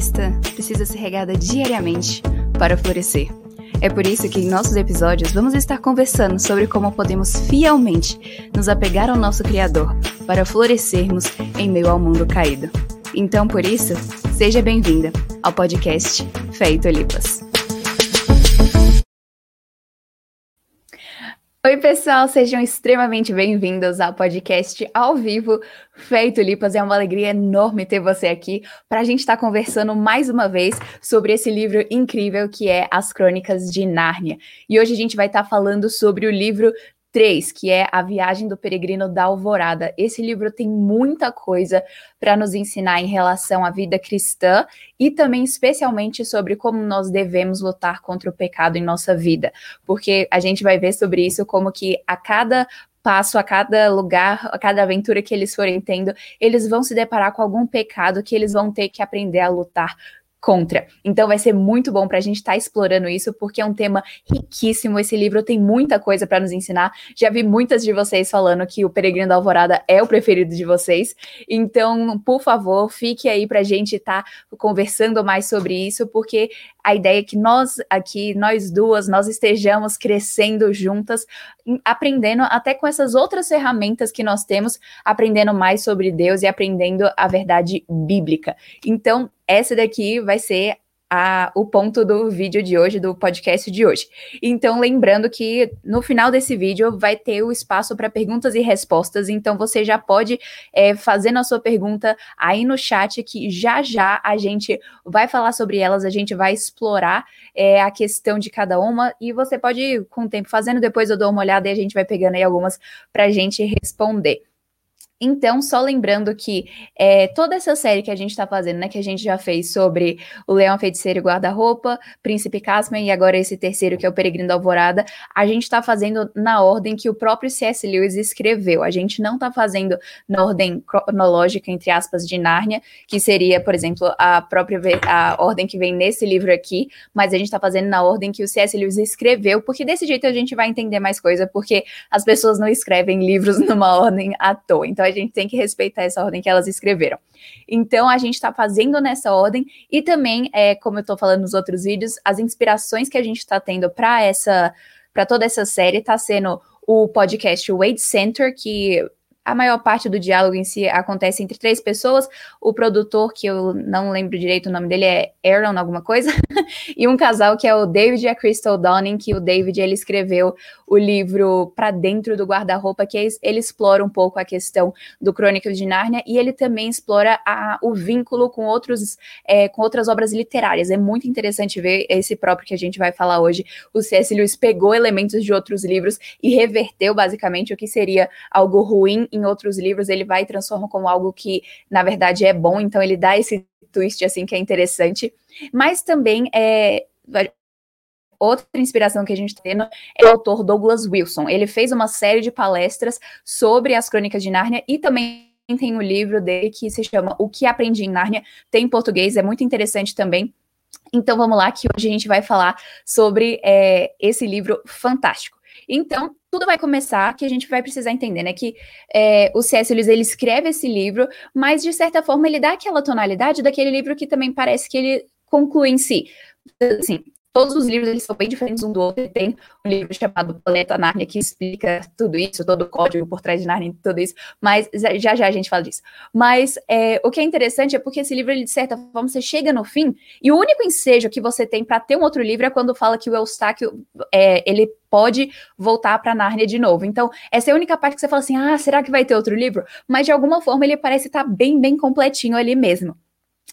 cristã precisa ser regada diariamente para florescer. É por isso que em nossos episódios vamos estar conversando sobre como podemos fielmente nos apegar ao nosso Criador para florescermos em meio ao mundo caído. Então, por isso, seja bem-vinda ao podcast Fé e Oi, pessoal, sejam extremamente bem-vindos ao podcast ao vivo Feito Lipas. É uma alegria enorme ter você aqui para a gente estar tá conversando mais uma vez sobre esse livro incrível que é As Crônicas de Nárnia. E hoje a gente vai estar tá falando sobre o livro 3, que é A Viagem do Peregrino da Alvorada. Esse livro tem muita coisa para nos ensinar em relação à vida cristã e também especialmente sobre como nós devemos lutar contra o pecado em nossa vida, porque a gente vai ver sobre isso como que a cada passo, a cada lugar, a cada aventura que eles forem tendo, eles vão se deparar com algum pecado que eles vão ter que aprender a lutar contra. Então vai ser muito bom para a gente estar tá explorando isso, porque é um tema riquíssimo. Esse livro tem muita coisa para nos ensinar. Já vi muitas de vocês falando que o Peregrino da Alvorada é o preferido de vocês. Então, por favor, fique aí para a gente estar tá conversando mais sobre isso, porque a ideia é que nós aqui, nós duas, nós estejamos crescendo juntas, aprendendo até com essas outras ferramentas que nós temos, aprendendo mais sobre Deus e aprendendo a verdade bíblica. Então, essa daqui vai ser a, o ponto do vídeo de hoje, do podcast de hoje. Então, lembrando que no final desse vídeo vai ter o espaço para perguntas e respostas, então você já pode é, fazer a sua pergunta aí no chat, que já já a gente vai falar sobre elas, a gente vai explorar é, a questão de cada uma, e você pode ir com o tempo fazendo, depois eu dou uma olhada e a gente vai pegando aí algumas para a gente responder. Então, só lembrando que é, toda essa série que a gente está fazendo, né, que a gente já fez sobre o Leão Feiticeiro e Guarda-Roupa, Príncipe Caspian e agora esse terceiro que é o Peregrino da Alvorada, a gente está fazendo na ordem que o próprio C.S. Lewis escreveu. A gente não está fazendo na ordem cronológica, entre aspas, de Nárnia, que seria, por exemplo, a própria a ordem que vem nesse livro aqui, mas a gente está fazendo na ordem que o C.S. Lewis escreveu, porque desse jeito a gente vai entender mais coisa, porque as pessoas não escrevem livros numa ordem à toa. Então, a gente tem que respeitar essa ordem que elas escreveram. Então, a gente está fazendo nessa ordem e também, é, como eu estou falando nos outros vídeos, as inspirações que a gente está tendo para essa, para toda essa série está sendo o podcast Wade Center, que a maior parte do diálogo em si acontece entre três pessoas. O produtor, que eu não lembro direito o nome dele, é Aaron alguma coisa, e um casal que é o David e a Crystal Downing, que o David ele escreveu o livro Para Dentro do Guarda-Roupa, que ele explora um pouco a questão do Crônicas de Nárnia e ele também explora a, o vínculo com, outros, é, com outras obras literárias. É muito interessante ver esse próprio que a gente vai falar hoje. O C.S. Lewis pegou elementos de outros livros e reverteu basicamente o que seria algo ruim em outros livros, ele vai e transforma como algo que, na verdade, é bom, então ele dá esse twist, assim, que é interessante. Mas também é, outra inspiração que a gente está tendo é o autor Douglas Wilson. Ele fez uma série de palestras sobre as Crônicas de Nárnia e também tem um livro dele que se chama O que Aprendi em Nárnia, tem em português, é muito interessante também. Então vamos lá, que hoje a gente vai falar sobre é, esse livro fantástico. Então, tudo vai começar que a gente vai precisar entender, né? Que é, o C.S. Lewis, ele escreve esse livro, mas, de certa forma, ele dá aquela tonalidade daquele livro que também parece que ele conclui em si. Assim, Todos os livros eles são bem diferentes um do outro. Tem um livro chamado Planeta Narnia que explica tudo isso, todo o código por trás de Narnia, tudo isso. Mas já já a gente fala disso. Mas é, o que é interessante é porque esse livro, ele, de certa forma, você chega no fim e o único ensejo que você tem para ter um outro livro é quando fala que o Eustáquio é, ele pode voltar para Nárnia de novo. Então, essa é a única parte que você fala assim: ah, será que vai ter outro livro? Mas de alguma forma ele parece estar tá bem, bem completinho ali mesmo.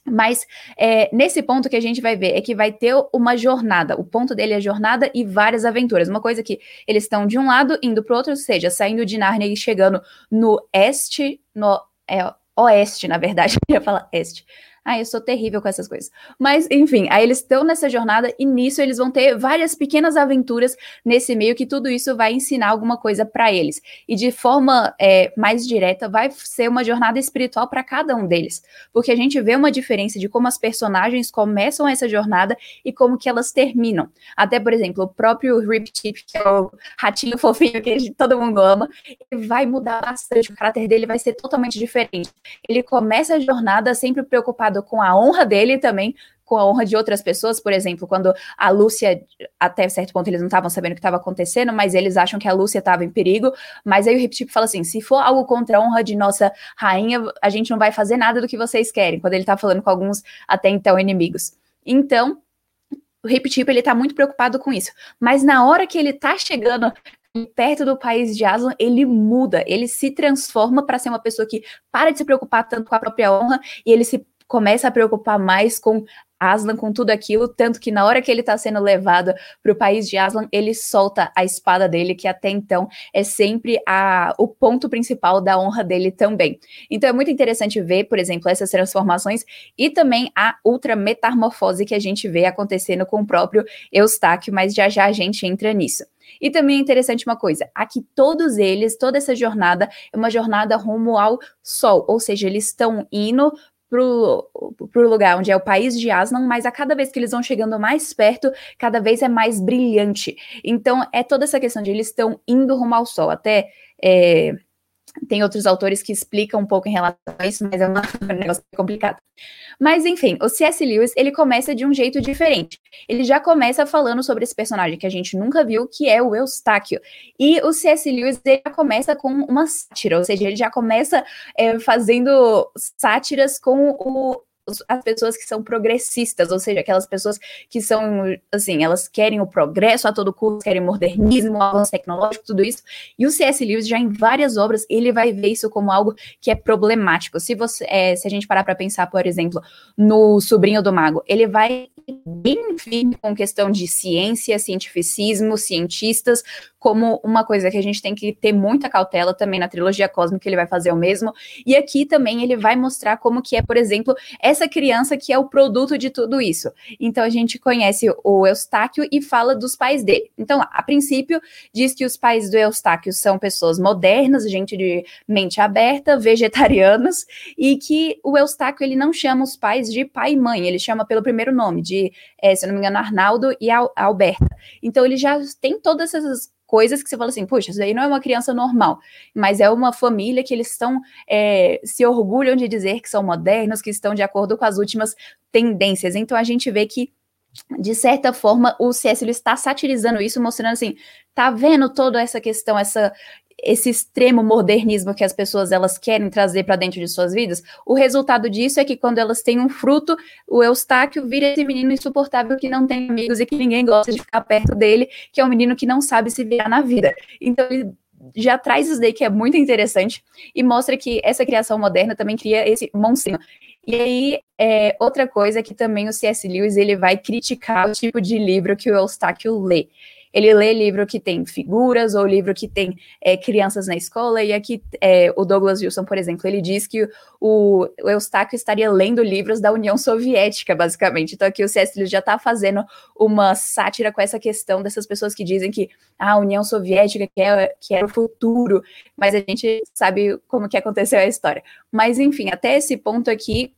Mas é, nesse ponto que a gente vai ver é que vai ter uma jornada. O ponto dele é jornada e várias aventuras. Uma coisa que eles estão de um lado indo para o outro, ou seja, saindo de Nárnia e chegando no este, no é, oeste, na verdade, eu ia falar este, ah, eu sou terrível com essas coisas. Mas, enfim, aí eles estão nessa jornada e nisso eles vão ter várias pequenas aventuras nesse meio que tudo isso vai ensinar alguma coisa para eles. E de forma é, mais direta, vai ser uma jornada espiritual para cada um deles. Porque a gente vê uma diferença de como as personagens começam essa jornada e como que elas terminam. Até, por exemplo, o próprio Rip Tip, que é o ratinho fofinho que todo mundo ama, ele vai mudar bastante. O caráter dele vai ser totalmente diferente. Ele começa a jornada sempre preocupado preocupado com a honra dele e também com a honra de outras pessoas, por exemplo, quando a Lúcia, até certo ponto eles não estavam sabendo o que estava acontecendo, mas eles acham que a Lúcia estava em perigo, mas aí o Rip fala assim, se for algo contra a honra de nossa rainha, a gente não vai fazer nada do que vocês querem, quando ele está falando com alguns até então inimigos. Então, o Rip ele tá muito preocupado com isso, mas na hora que ele tá chegando perto do país de Aslan, ele muda, ele se transforma para ser uma pessoa que para de se preocupar tanto com a própria honra e ele se começa a preocupar mais com Aslan com tudo aquilo, tanto que na hora que ele está sendo levado para o país de Aslan, ele solta a espada dele, que até então é sempre a, o ponto principal da honra dele também. Então é muito interessante ver, por exemplo, essas transformações e também a ultra metamorfose que a gente vê acontecendo com o próprio Eustáquio, mas já já a gente entra nisso. E também é interessante uma coisa, aqui todos eles, toda essa jornada é uma jornada rumo ao sol, ou seja, eles estão indo pro, pro lugar onde é o país de Aslan, mas a cada vez que eles vão chegando mais perto, cada vez é mais brilhante. Então, é toda essa questão de eles estão indo rumo ao sol. Até é, tem outros autores que explicam um pouco em relação a isso, mas é um negócio complicado. Mas enfim, o C.S. Lewis, ele começa de um jeito diferente. Ele já começa falando sobre esse personagem que a gente nunca viu, que é o Eustáquio. E o C.S. Lewis, ele já começa com uma sátira, ou seja, ele já começa é, fazendo sátiras com o, as pessoas que são progressistas, ou seja, aquelas pessoas que são, assim, elas querem o progresso a todo custo, querem modernismo, avanço tecnológico, tudo isso. E o C.S. Lewis, já em várias obras, ele vai ver isso como algo que é problemático. Se, você, é, se a gente parar para pensar, por exemplo, no Sobrinho do Mago, ele vai bem firme com questão de ciência, cientificismo, cientistas, como uma coisa que a gente tem que ter muita cautela também na trilogia cósmica, ele vai fazer o mesmo. E aqui também ele vai mostrar como que é, por exemplo, essa criança que é o produto de tudo isso. Então a gente conhece o Eustáquio e fala dos pais dele. Então, a princípio, diz que os pais do Eustáquio são pessoas modernas, gente de mente aberta, vegetarianos, e que o Eustáquio ele não chama os pais de pai e mãe, ele chama pelo primeiro nome, de, é, se eu não me engano, Arnaldo e Alberta. Então ele já tem todas essas coisas que você fala assim, puxa, isso daí não é uma criança normal, mas é uma família que eles estão, é, se orgulham de dizer que são modernos, que estão de acordo com as últimas tendências. Então a gente vê que de certa forma, o CS está satirizando isso, mostrando assim, tá vendo toda essa questão, essa esse extremo modernismo que as pessoas elas querem trazer para dentro de suas vidas, o resultado disso é que quando elas têm um fruto, o Eustáquio vira esse menino insuportável que não tem amigos e que ninguém gosta de ficar perto dele, que é um menino que não sabe se virar na vida. Então ele já traz isso daí que é muito interessante e mostra que essa criação moderna também cria esse monstrinho. E aí, é, outra coisa que também o C.S. Lewis ele vai criticar o tipo de livro que o Eustáquio lê ele lê livro que tem figuras ou livro que tem é, crianças na escola, e aqui é, o Douglas Wilson, por exemplo, ele diz que o, o Eustáquio estaria lendo livros da União Soviética, basicamente. Então aqui o C.S. Já está fazendo uma sátira com essa questão dessas pessoas que dizem que ah, a União Soviética que é, que era o futuro, mas a gente sabe como que aconteceu a história. Mas enfim, até esse ponto aqui,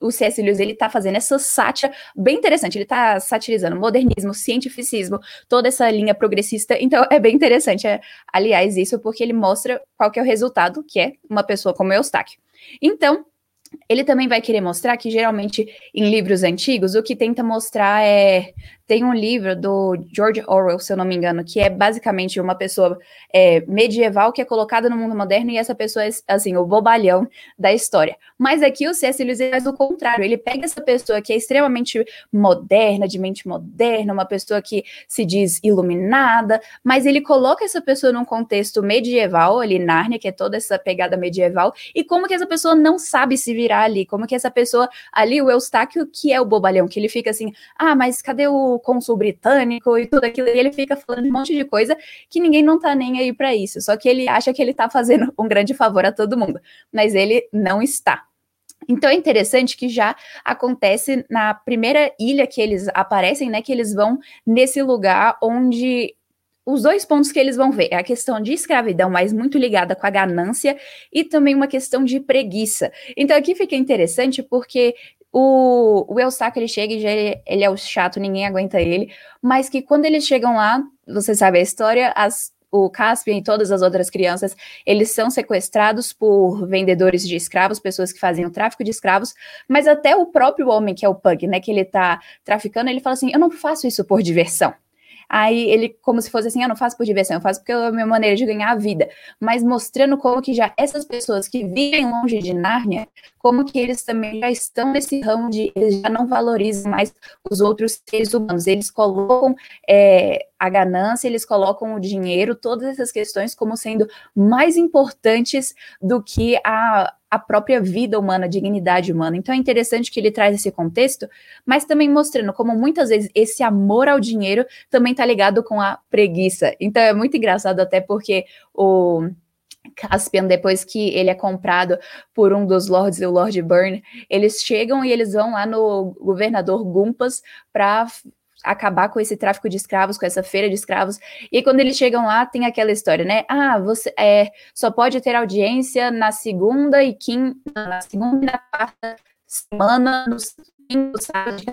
o C.S. Lewis ele tá fazendo essa sátira bem interessante. Ele tá satirizando modernismo, cientificismo, toda essa linha progressista. Então é bem interessante, é, aliás, isso porque ele mostra qual que é o resultado, que é uma pessoa como Eustáquio. Então, ele também vai querer mostrar que geralmente em livros antigos o que tenta mostrar é tem um livro do George Orwell, se eu não me engano, que é basicamente uma pessoa é, medieval que é colocada no mundo moderno e essa pessoa é, assim, o bobalhão da história. Mas aqui o C.S. Lewis faz o contrário, ele pega essa pessoa que é extremamente moderna, de mente moderna, uma pessoa que se diz iluminada, mas ele coloca essa pessoa num contexto medieval, ali, Nárnia, que é toda essa pegada medieval, e como que essa pessoa não sabe se virar ali, como que essa pessoa ali, o Eustáquio, que é o bobalhão, que ele fica assim, ah, mas cadê o cônsul britânico e tudo aquilo, e ele fica falando um monte de coisa que ninguém não tá nem aí para isso. Só que ele acha que ele tá fazendo um grande favor a todo mundo, mas ele não está. Então é interessante que já acontece na primeira ilha que eles aparecem, né? Que eles vão nesse lugar onde os dois pontos que eles vão ver é a questão de escravidão, mas muito ligada com a ganância, e também uma questão de preguiça. Então aqui fica interessante porque o, o Eustáquio, ele chega e já ele, ele é o chato, ninguém aguenta ele, mas que quando eles chegam lá, você sabe a história, as o Caspian e todas as outras crianças, eles são sequestrados por vendedores de escravos, pessoas que fazem o tráfico de escravos, mas até o próprio homem, que é o Pug, né, que ele tá traficando, ele fala assim, eu não faço isso por diversão. Aí ele, como se fosse assim, eu não faço por diversão, eu faço porque é a minha maneira de ganhar a vida. Mas mostrando como que já essas pessoas que vivem longe de Nárnia, como que eles também já estão nesse ramo de, eles já não valorizam mais os outros seres humanos. Eles colocam é, a ganância, eles colocam o dinheiro, todas essas questões como sendo mais importantes do que a, a própria vida humana, a dignidade humana. Então é interessante que ele traz esse contexto, mas também mostrando como muitas vezes esse amor ao dinheiro também está ligado com a preguiça. Então é muito engraçado até porque o Caspian, depois que ele é comprado por um dos lords, o Lord Burn, eles chegam e eles vão lá no governador Gumpas para acabar com esse tráfico de escravos, com essa feira de escravos. E quando eles chegam lá, tem aquela história, né? Ah, você é, só pode ter audiência na segunda e quinta, na segunda e na quarta semana, sabe?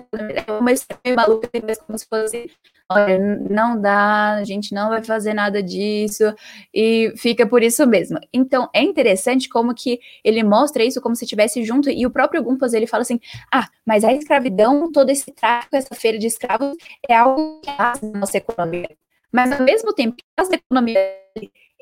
É uma história maluca, como se fosse, olha, não dá, a gente não vai fazer nada disso, e fica por isso mesmo. Então, é interessante como que ele mostra isso como se estivesse junto, e o próprio Gumpas, ele fala assim, ah, mas a escravidão, todo esse tráfico, essa feira de escravos, é algo que faz a nossa economia. Mas, ao mesmo tempo que faz a economia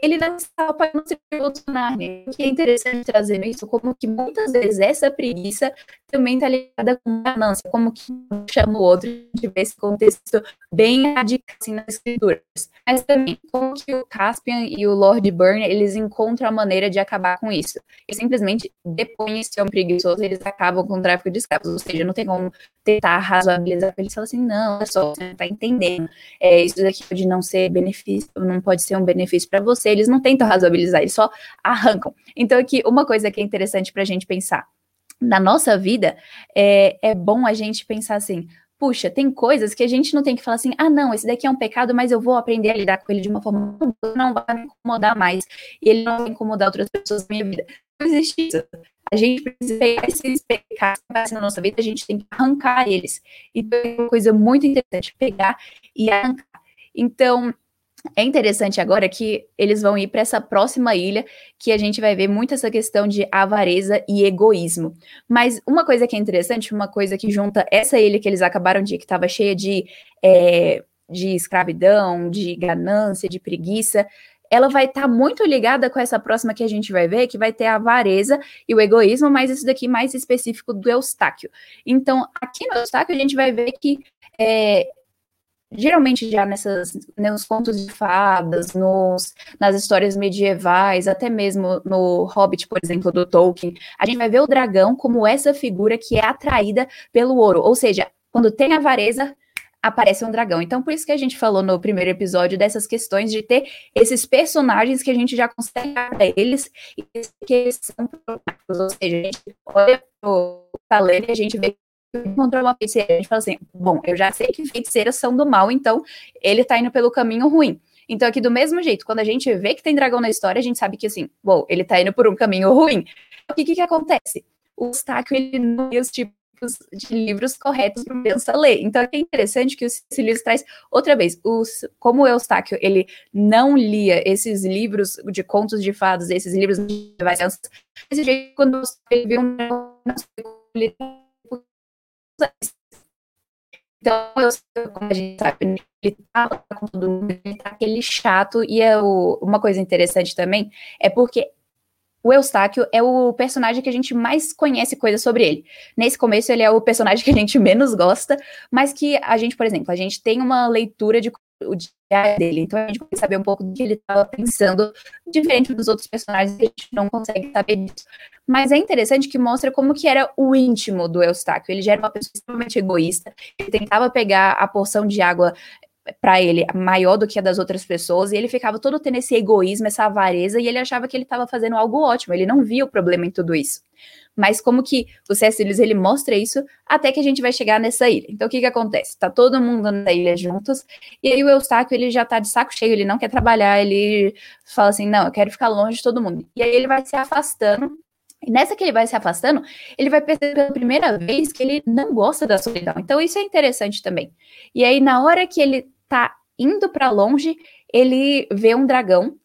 ele não estava para não se revolucionar, né? O que é interessante trazer isso, como que muitas vezes essa preguiça também está ligada com ganância, como que chama o outro de ver esse contexto bem radical assim, nas escrituras. Mas também, como que o Caspian e o Lord Burn, eles encontram a maneira de acabar com isso. Eles simplesmente depõem esse homem preguiçoso eles acabam com o tráfico de escravos, ou seja, não tem como tentar razoabilizar, eles falam assim, não, olha só, você não está entendendo, é, isso daqui pode não ser benefício, não pode ser um benefício para você, eles não tentam razoabilizar, eles só arrancam. Então, aqui, uma coisa que é interessante para a gente pensar, na nossa vida, é, é bom a gente pensar assim, puxa, tem coisas que a gente não tem que falar assim, ah, não, esse daqui é um pecado, mas eu vou aprender a lidar com ele de uma forma que não vai me incomodar mais, e ele não vai incomodar outras pessoas na minha vida. Não existe isso. A gente precisa pegar esses pecados que na nossa vida, a gente tem que arrancar eles. Então, é uma coisa muito interessante, pegar e arrancar. Então, é interessante agora que eles vão ir para essa próxima ilha, que a gente vai ver muito essa questão de avareza e egoísmo. Mas uma coisa que é interessante, uma coisa que junta essa ilha que eles acabaram de, que estava cheia de, é, de escravidão, de ganância, de preguiça, ela vai estar tá muito ligada com essa próxima que a gente vai ver, que vai ter a avareza e o egoísmo, mas isso daqui mais específico do Eustáquio. Então, aqui no Eustáquio, a gente vai ver que é, geralmente já nessas, nos contos de fadas, nos, nas histórias medievais, até mesmo no Hobbit, por exemplo, do Tolkien, a gente vai ver o dragão como essa figura que é atraída pelo ouro, ou seja, quando tem avareza, aparece um dragão. Então, por isso que a gente falou no primeiro episódio dessas questões de ter esses personagens que a gente já consegue para eles e que eles são problemáticos. Ou seja, a gente olha o talento e a gente vê encontrou uma feiticeira, a gente fala assim, bom, eu já sei que feiticeiras são do mal, então ele tá indo pelo caminho ruim. Então, aqui do mesmo jeito, quando a gente vê que tem dragão na história, a gente sabe que assim, bom, ele tá indo por um caminho ruim. O que que, que acontece? O Eustáquio, ele não tem os tipos de livros corretos para criança ler. Então, é interessante que esse livro traz, outra vez, os, como o Eustáquio, ele não lia esses livros de contos de fadas, esses livros de crianças, desse jeito, quando ele viu um então, eu, como a gente sabe, ele tá com todo mundo, ele tá aquele chato, e é o, uma coisa interessante também é porque o Eustáquio é o personagem que a gente mais conhece coisas sobre ele. Nesse começo, ele é o personagem que a gente menos gosta, mas que a gente, por exemplo, a gente tem uma leitura de o diário dele. Então a gente consegue saber um pouco do que ele estava pensando, diferente dos outros personagens que a gente não consegue saber disso. Mas é interessante que mostra como que era o íntimo do Eustáquio. Ele já era uma pessoa extremamente egoísta. Ele tentava pegar a porção de água para ele maior do que a das outras pessoas, e ele ficava todo tendo esse egoísmo, essa avareza, e ele achava que ele estava fazendo algo ótimo, ele não via o problema em tudo isso. Mas como que o C.S. Lewis, ele mostra isso até que a gente vai chegar nessa ilha. Então, o que que acontece? Tá todo mundo na ilha juntos, e aí o Eustáquio, ele já tá de saco cheio, ele não quer trabalhar, ele fala assim, não, eu quero ficar longe de todo mundo. E aí ele vai se afastando, e nessa que ele vai se afastando, ele vai perceber pela primeira vez que ele não gosta da solidão. Então, isso é interessante também. E aí, na hora que ele tá indo para longe, ele vê um dragão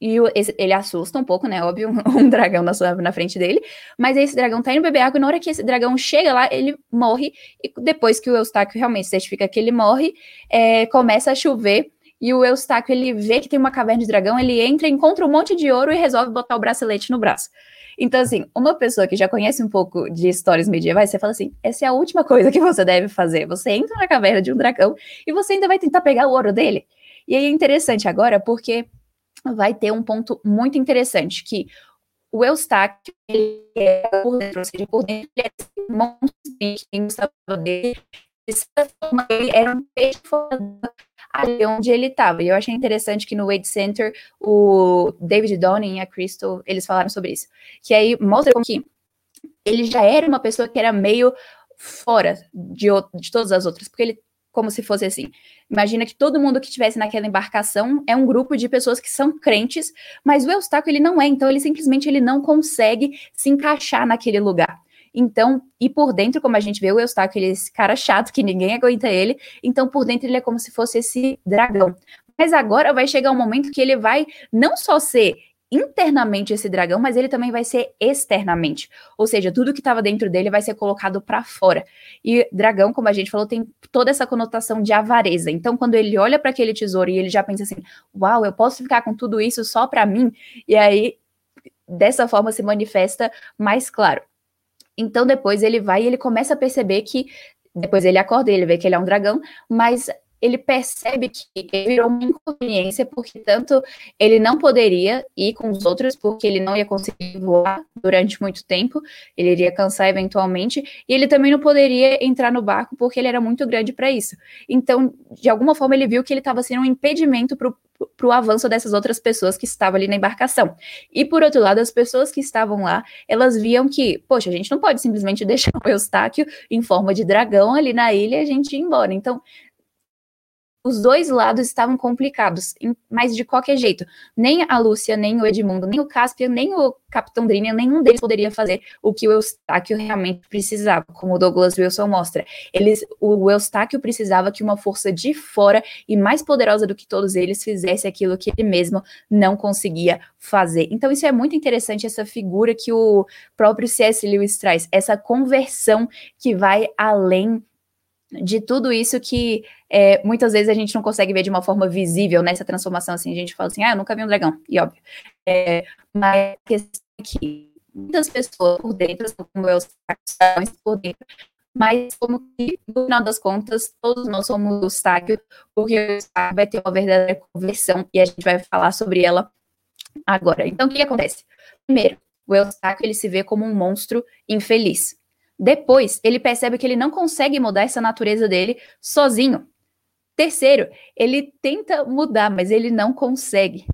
e ele assusta um pouco, né? Óbvio, um, um dragão na, sua, na frente dele. Mas esse dragão tá indo beber água, e na hora que esse dragão chega lá, ele morre. E depois que o Eustáquio realmente certifica que ele morre, é, começa a chover. E o Eustáquio, ele vê que tem uma caverna de dragão, ele entra, encontra um monte de ouro e resolve botar o bracelete no braço. Então, assim, uma pessoa que já conhece um pouco de histórias medievais, você fala assim: essa é a última coisa que você deve fazer. Você entra na caverna de um dragão e você ainda vai tentar pegar o ouro dele. E aí é interessante agora, porque vai ter um ponto muito interessante, que o Eustáquio, ele é por dentro, ou seja, por dentro ele é um monstro que tem o dele, ele era um peixe ali onde ele estava. E eu achei interessante que no Wade Center, o David Donning e a Crystal, eles falaram sobre isso. Que aí mostra que ele já era uma pessoa que era meio fora de, de todas as outras, porque ele como se fosse assim. Imagina que todo mundo que estivesse naquela embarcação é um grupo de pessoas que são crentes, mas o Eustáquio ele não é, então ele simplesmente ele não consegue se encaixar naquele lugar. Então, e por dentro, como a gente vê, o Eustáquio, ele é esse cara chato que ninguém aguenta ele, então por dentro ele é como se fosse esse dragão. Mas agora vai chegar um momento que ele vai não só ser internamente esse dragão, mas ele também vai ser externamente. Ou seja, tudo que estava dentro dele vai ser colocado para fora. E dragão, como a gente falou, tem toda essa conotação de avareza. Então, quando ele olha para aquele tesouro e ele já pensa assim: "Uau, eu posso ficar com tudo isso só para mim?" E aí dessa forma se manifesta mais claro. Então, depois ele vai e ele começa a perceber que depois ele acorda, ele vê que ele é um dragão, mas ele percebe que ele virou uma inconveniência, porque tanto ele não poderia ir com os outros, porque ele não ia conseguir voar durante muito tempo, ele iria cansar eventualmente, e ele também não poderia entrar no barco, porque ele era muito grande para isso. Então, de alguma forma, ele viu que ele estava sendo um impedimento para o avanço dessas outras pessoas que estavam ali na embarcação. E por outro lado, as pessoas que estavam lá, elas viam que, poxa, a gente não pode simplesmente deixar o Eustáquio em forma de dragão ali na ilha e a gente ir embora. Então, os dois lados estavam complicados, mas de qualquer jeito, nem a Lúcia, nem o Edmundo, nem o Caspian, nem o Capitão Drinian, nenhum deles poderia fazer o que o Eustáquio realmente precisava, como o Douglas Wilson mostra. Eles, o Eustáquio precisava que uma força de fora e mais poderosa do que todos eles fizesse aquilo que ele mesmo não conseguia fazer. Então isso é muito interessante, essa figura que o próprio C.S. Lewis traz, essa conversão que vai além de tudo isso que é, muitas vezes a gente não consegue ver de uma forma visível nessa transformação, assim, a gente fala assim, ah, eu nunca vi um dragão, e óbvio. É, mas a questão é que muitas pessoas por dentro, como eu, por dentro, mas como que, no final das contas, todos nós somos o Eustáquio, porque o Eustáquio vai ter uma verdadeira conversão, e a gente vai falar sobre ela agora. Então, o que acontece? Primeiro, o Eustáquio, ele se vê como um monstro infeliz. Depois, ele percebe que ele não consegue mudar essa natureza dele sozinho. Terceiro, ele tenta mudar, mas ele não consegue.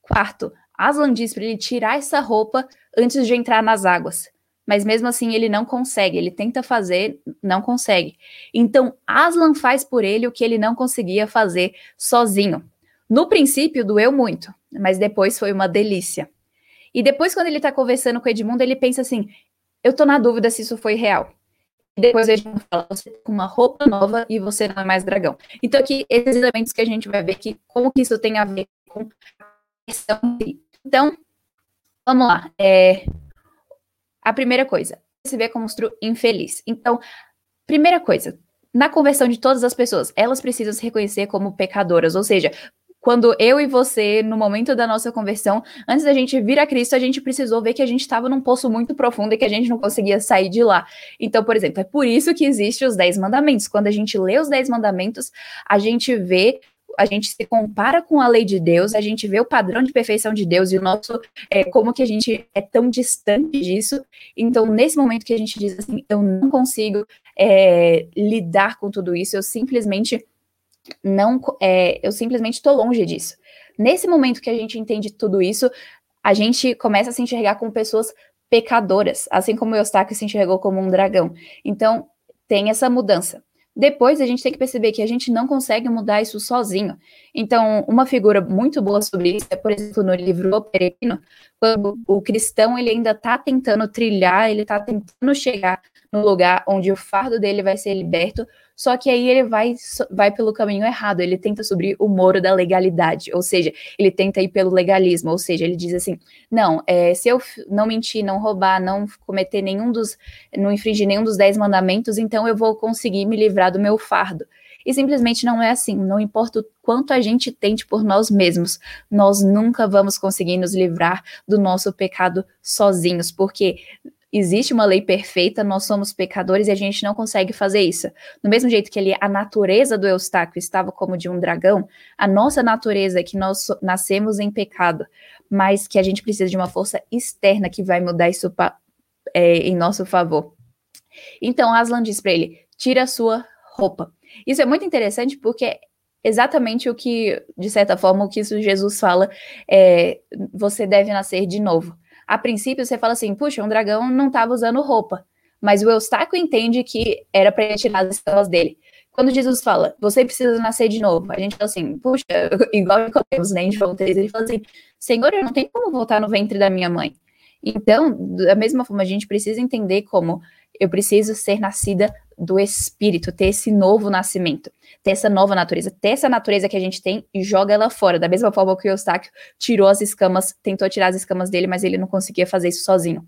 Quarto, Aslan diz para ele tirar essa roupa antes de entrar nas águas. Mas mesmo assim ele não consegue, ele tenta fazer, não consegue. Então Aslan faz por ele o que ele não conseguia fazer sozinho. No princípio doeu muito, mas depois foi uma delícia. E depois, quando ele tá conversando com Edmundo, ele pensa assim: eu tô na dúvida se isso foi real. Depois a gente fala, você tá com uma roupa nova e você não é mais dragão. Então aqui, esses elementos que a gente vai ver que como que isso tem a ver com a questão Então, vamos lá. É, a primeira coisa, se vê como infeliz. Então, primeira coisa, na conversão de todas as pessoas, elas precisam se reconhecer como pecadoras, ou seja, quando eu e você, no momento da nossa conversão, antes da gente vir a Cristo, a gente precisou ver que a gente estava num poço muito profundo e que a gente não conseguia sair de lá. Então, por exemplo, é por isso que existem os Dez Mandamentos. Quando a gente lê os Dez Mandamentos, a gente vê a gente se compara com a lei de Deus, a gente vê o padrão de perfeição de Deus e o nosso, é, como que a gente é tão distante disso. Então, nesse momento que a gente diz assim, eu não consigo é, lidar com tudo isso, eu simplesmente não, é, eu simplesmente estou longe disso. Nesse momento que a gente entende tudo isso, a gente começa a se enxergar como pessoas pecadoras, assim como o Eustáquio se enxergou como um dragão. Então, tem essa mudança. Depois, a gente tem que perceber que a gente não consegue mudar isso sozinho. Então, uma figura muito boa sobre isso é, por exemplo, no livro O Peregrino, quando o cristão ele ainda está tentando trilhar, ele está tentando chegar no lugar onde o fardo dele vai ser liberto, Só que aí ele vai, vai pelo caminho errado, ele tenta subir o muro da legalidade, ou seja, ele tenta ir pelo legalismo, ou seja, ele diz assim: não, é, se eu não mentir, não roubar, não cometer nenhum dos, não infringir nenhum dos dez mandamentos, então eu vou conseguir me livrar do meu fardo. E simplesmente não é assim. Não importa o quanto a gente tente por nós mesmos, nós nunca vamos conseguir nos livrar do nosso pecado sozinhos, porque existe uma lei perfeita, nós somos pecadores e a gente não consegue fazer isso. Do mesmo jeito que ele, a natureza do Eustáquio estava como de um dragão, a nossa natureza é que nós nascemos em pecado, mas que a gente precisa de uma força externa que vai mudar isso é, em nosso favor. Então Aslan diz para ele: tira a sua roupa. Isso é muito interessante porque exatamente o que, de certa forma, o que Jesus fala é você deve nascer de novo. A princípio, você fala assim, puxa, um dragão não estava usando roupa. Mas o Eustáquio entende que era para ele tirar as escamas dele. Quando Jesus fala, você precisa nascer de novo, a gente fala assim, puxa, igual Nicodemos, né, em João 3, ele fala assim, Senhor, eu não tenho como voltar no ventre da minha mãe. Então, da mesma forma, a gente precisa entender como eu preciso ser nascida do Espírito, ter esse novo nascimento, ter essa nova natureza, ter essa natureza que a gente tem e joga ela fora, da mesma forma que o Eustáquio tirou as escamas, tentou tirar as escamas dele, mas ele não conseguia fazer isso sozinho.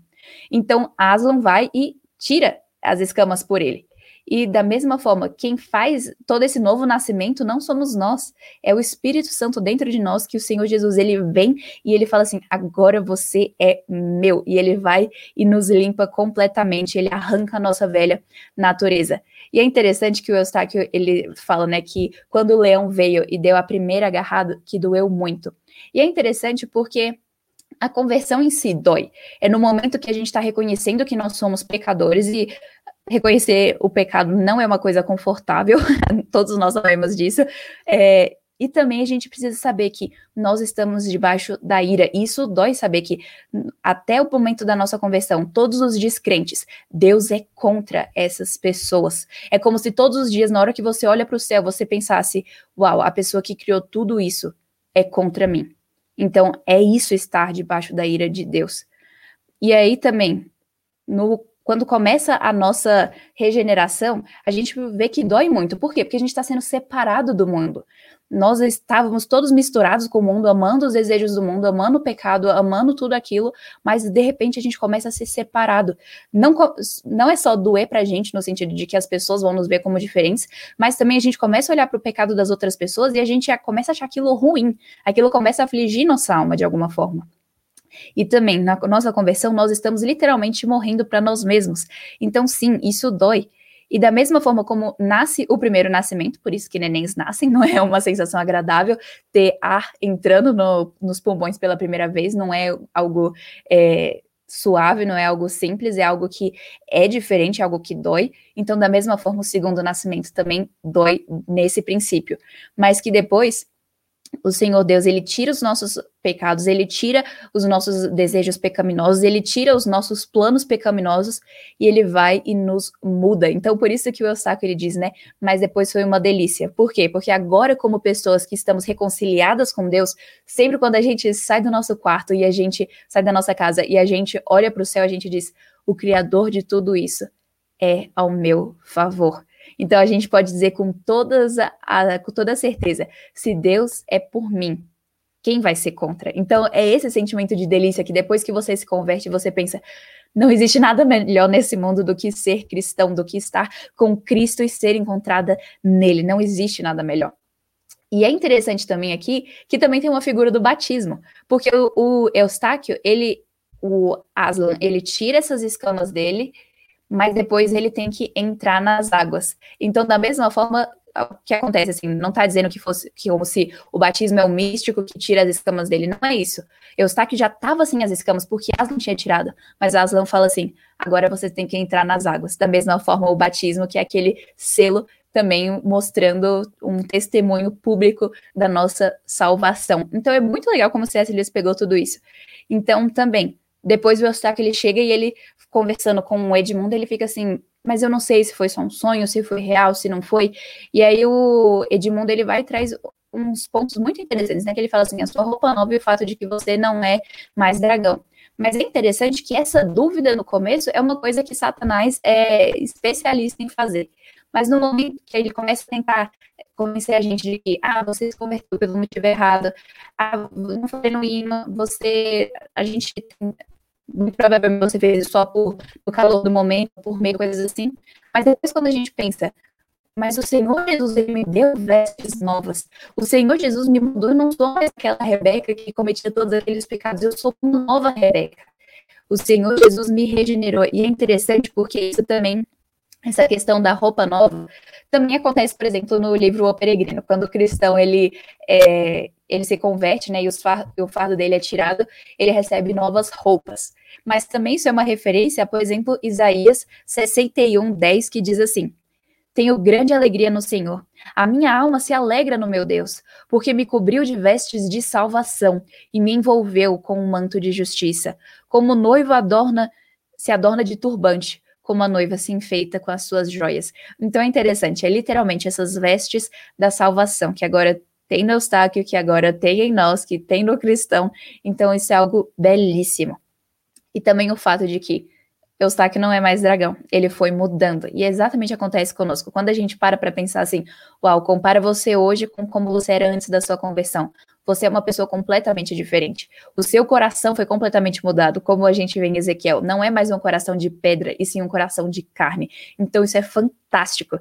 Então, Aslan vai e tira as escamas por ele. E da mesma forma, quem faz todo esse novo nascimento não somos nós, é o Espírito Santo dentro de nós que o Senhor Jesus ele vem e ele fala assim: "Agora você é meu". E ele vai e nos limpa completamente, ele arranca a nossa velha natureza. E é interessante que o Eustáquio ele fala, né, que quando o leão veio e deu a primeira agarrada, que doeu muito. E é interessante porque a conversão em si dói. É no momento que a gente está reconhecendo que nós somos pecadores e reconhecer o pecado não é uma coisa confortável, todos nós sabemos disso. É, e também a gente precisa saber que nós estamos debaixo da ira. Isso dói saber que até o momento da nossa conversão, todos os descrentes, Deus é contra essas pessoas. É como se todos os dias, na hora que você olha para o céu, você pensasse: Uau, a pessoa que criou tudo isso é contra mim. Então, é isso estar debaixo da ira de Deus. E aí também, no quando começa a nossa regeneração, a gente vê que dói muito. Por quê? Porque a gente está sendo separado do mundo. Nós estávamos todos misturados com o mundo, amando os desejos do mundo, amando o pecado, amando tudo aquilo, mas de repente a gente começa a ser separado. Não, não é só doer pra gente, no sentido de que as pessoas vão nos ver como diferentes, mas também a gente começa a olhar para o pecado das outras pessoas e a gente começa a achar aquilo ruim. Aquilo começa a afligir nossa alma de alguma forma. E também, na nossa conversão, nós estamos literalmente morrendo para nós mesmos. Então, sim, isso dói. E da mesma forma como nasce o primeiro nascimento, por isso que nenéns nascem, não é uma sensação agradável ter ar entrando no, nos pulmões pela primeira vez, não é algo é, suave, não é algo simples, é algo que é diferente, é algo que dói. Então, da mesma forma, o segundo nascimento também dói nesse princípio. Mas que depois o Senhor Deus, ele tira os nossos pecados, ele tira os nossos desejos pecaminosos, ele tira os nossos planos pecaminosos e ele vai e nos muda. Então, por isso que o Eustáquio ele diz, né? Mas depois foi uma delícia. Por quê? Porque agora, como pessoas que estamos reconciliadas com Deus, sempre quando a gente sai do nosso quarto e a gente sai da nossa casa e a gente olha para o céu, a gente diz: o Criador de tudo isso é ao meu favor. Então a gente pode dizer com, todas a, a, com toda certeza: se Deus é por mim, quem vai ser contra? Então é esse sentimento de delícia que depois que você se converte, você pensa. Não existe nada melhor nesse mundo do que ser cristão, do que estar com Cristo e ser encontrada nele. Não existe nada melhor. E é interessante também aqui que também tem uma figura do batismo, porque o, o Eustáquio, ele, o Aslan, ele tira essas escamas dele mas depois ele tem que entrar nas águas. Então, da mesma forma, o que acontece, assim, não está dizendo que fosse que como se o batismo é o místico que tira as escamas dele, não é isso. Eustáquio já estava sem as escamas porque Aslan tinha tirado, mas Aslan fala assim, agora você tem que entrar nas águas. Da mesma forma, o batismo, que é aquele selo também mostrando um testemunho público da nossa salvação. Então é muito legal como C.S. Lewis pegou tudo isso. Então, também, depois o Eustáquio ele chega e ele, conversando com o Edmundo, ele fica assim, mas eu não sei se foi só um sonho, se foi real, se não foi. E aí o Edmundo ele vai e traz uns pontos muito interessantes, né? Que ele fala assim, a sua roupa nova e o fato de que você não é mais dragão. Mas é interessante que essa dúvida no começo é uma coisa que Satanás é especialista em fazer. Mas no momento que ele começa a tentar convencer a gente de que, ah, você se converteu pelo motivo errado, ah, não foi genuíno, você, a gente muito provavelmente você fez só por o calor do momento, por meio coisas assim. Mas depois quando a gente pensa, mas o Senhor Jesus ele me deu vestes novas. O Senhor Jesus me mudou, eu não sou mais aquela Rebeca que cometia todos aqueles pecados, eu sou uma nova Rebeca. O Senhor Jesus me regenerou. E é interessante porque isso também essa questão da roupa nova também acontece, por exemplo, no livro O Peregrino, quando o cristão ele, é, ele se converte, né, e o fardo dele é tirado, ele recebe novas roupas. Mas também isso é uma referência, por exemplo, Isaías 61, 10, que diz assim: Tenho grande alegria no Senhor. A minha alma se alegra no meu Deus, porque me cobriu de vestes de salvação e me envolveu com um manto de justiça, como noivo adorna se adorna de turbante como a noiva se enfeita com as suas joias. Então é interessante, é literalmente essas vestes da salvação, que agora tem no Eustáquio, que agora tem em nós, que tem no cristão. Então isso é algo belíssimo. E também o fato de que Eustáquio não é mais dragão, ele foi mudando. E exatamente acontece conosco. Quando a gente para para pensar assim, uau, compara você hoje com como você era antes da sua conversão você é uma pessoa completamente diferente. O seu coração foi completamente mudado, como a gente vê em Ezequiel. Não é mais um coração de pedra, e sim um coração de carne. Então isso é fantástico.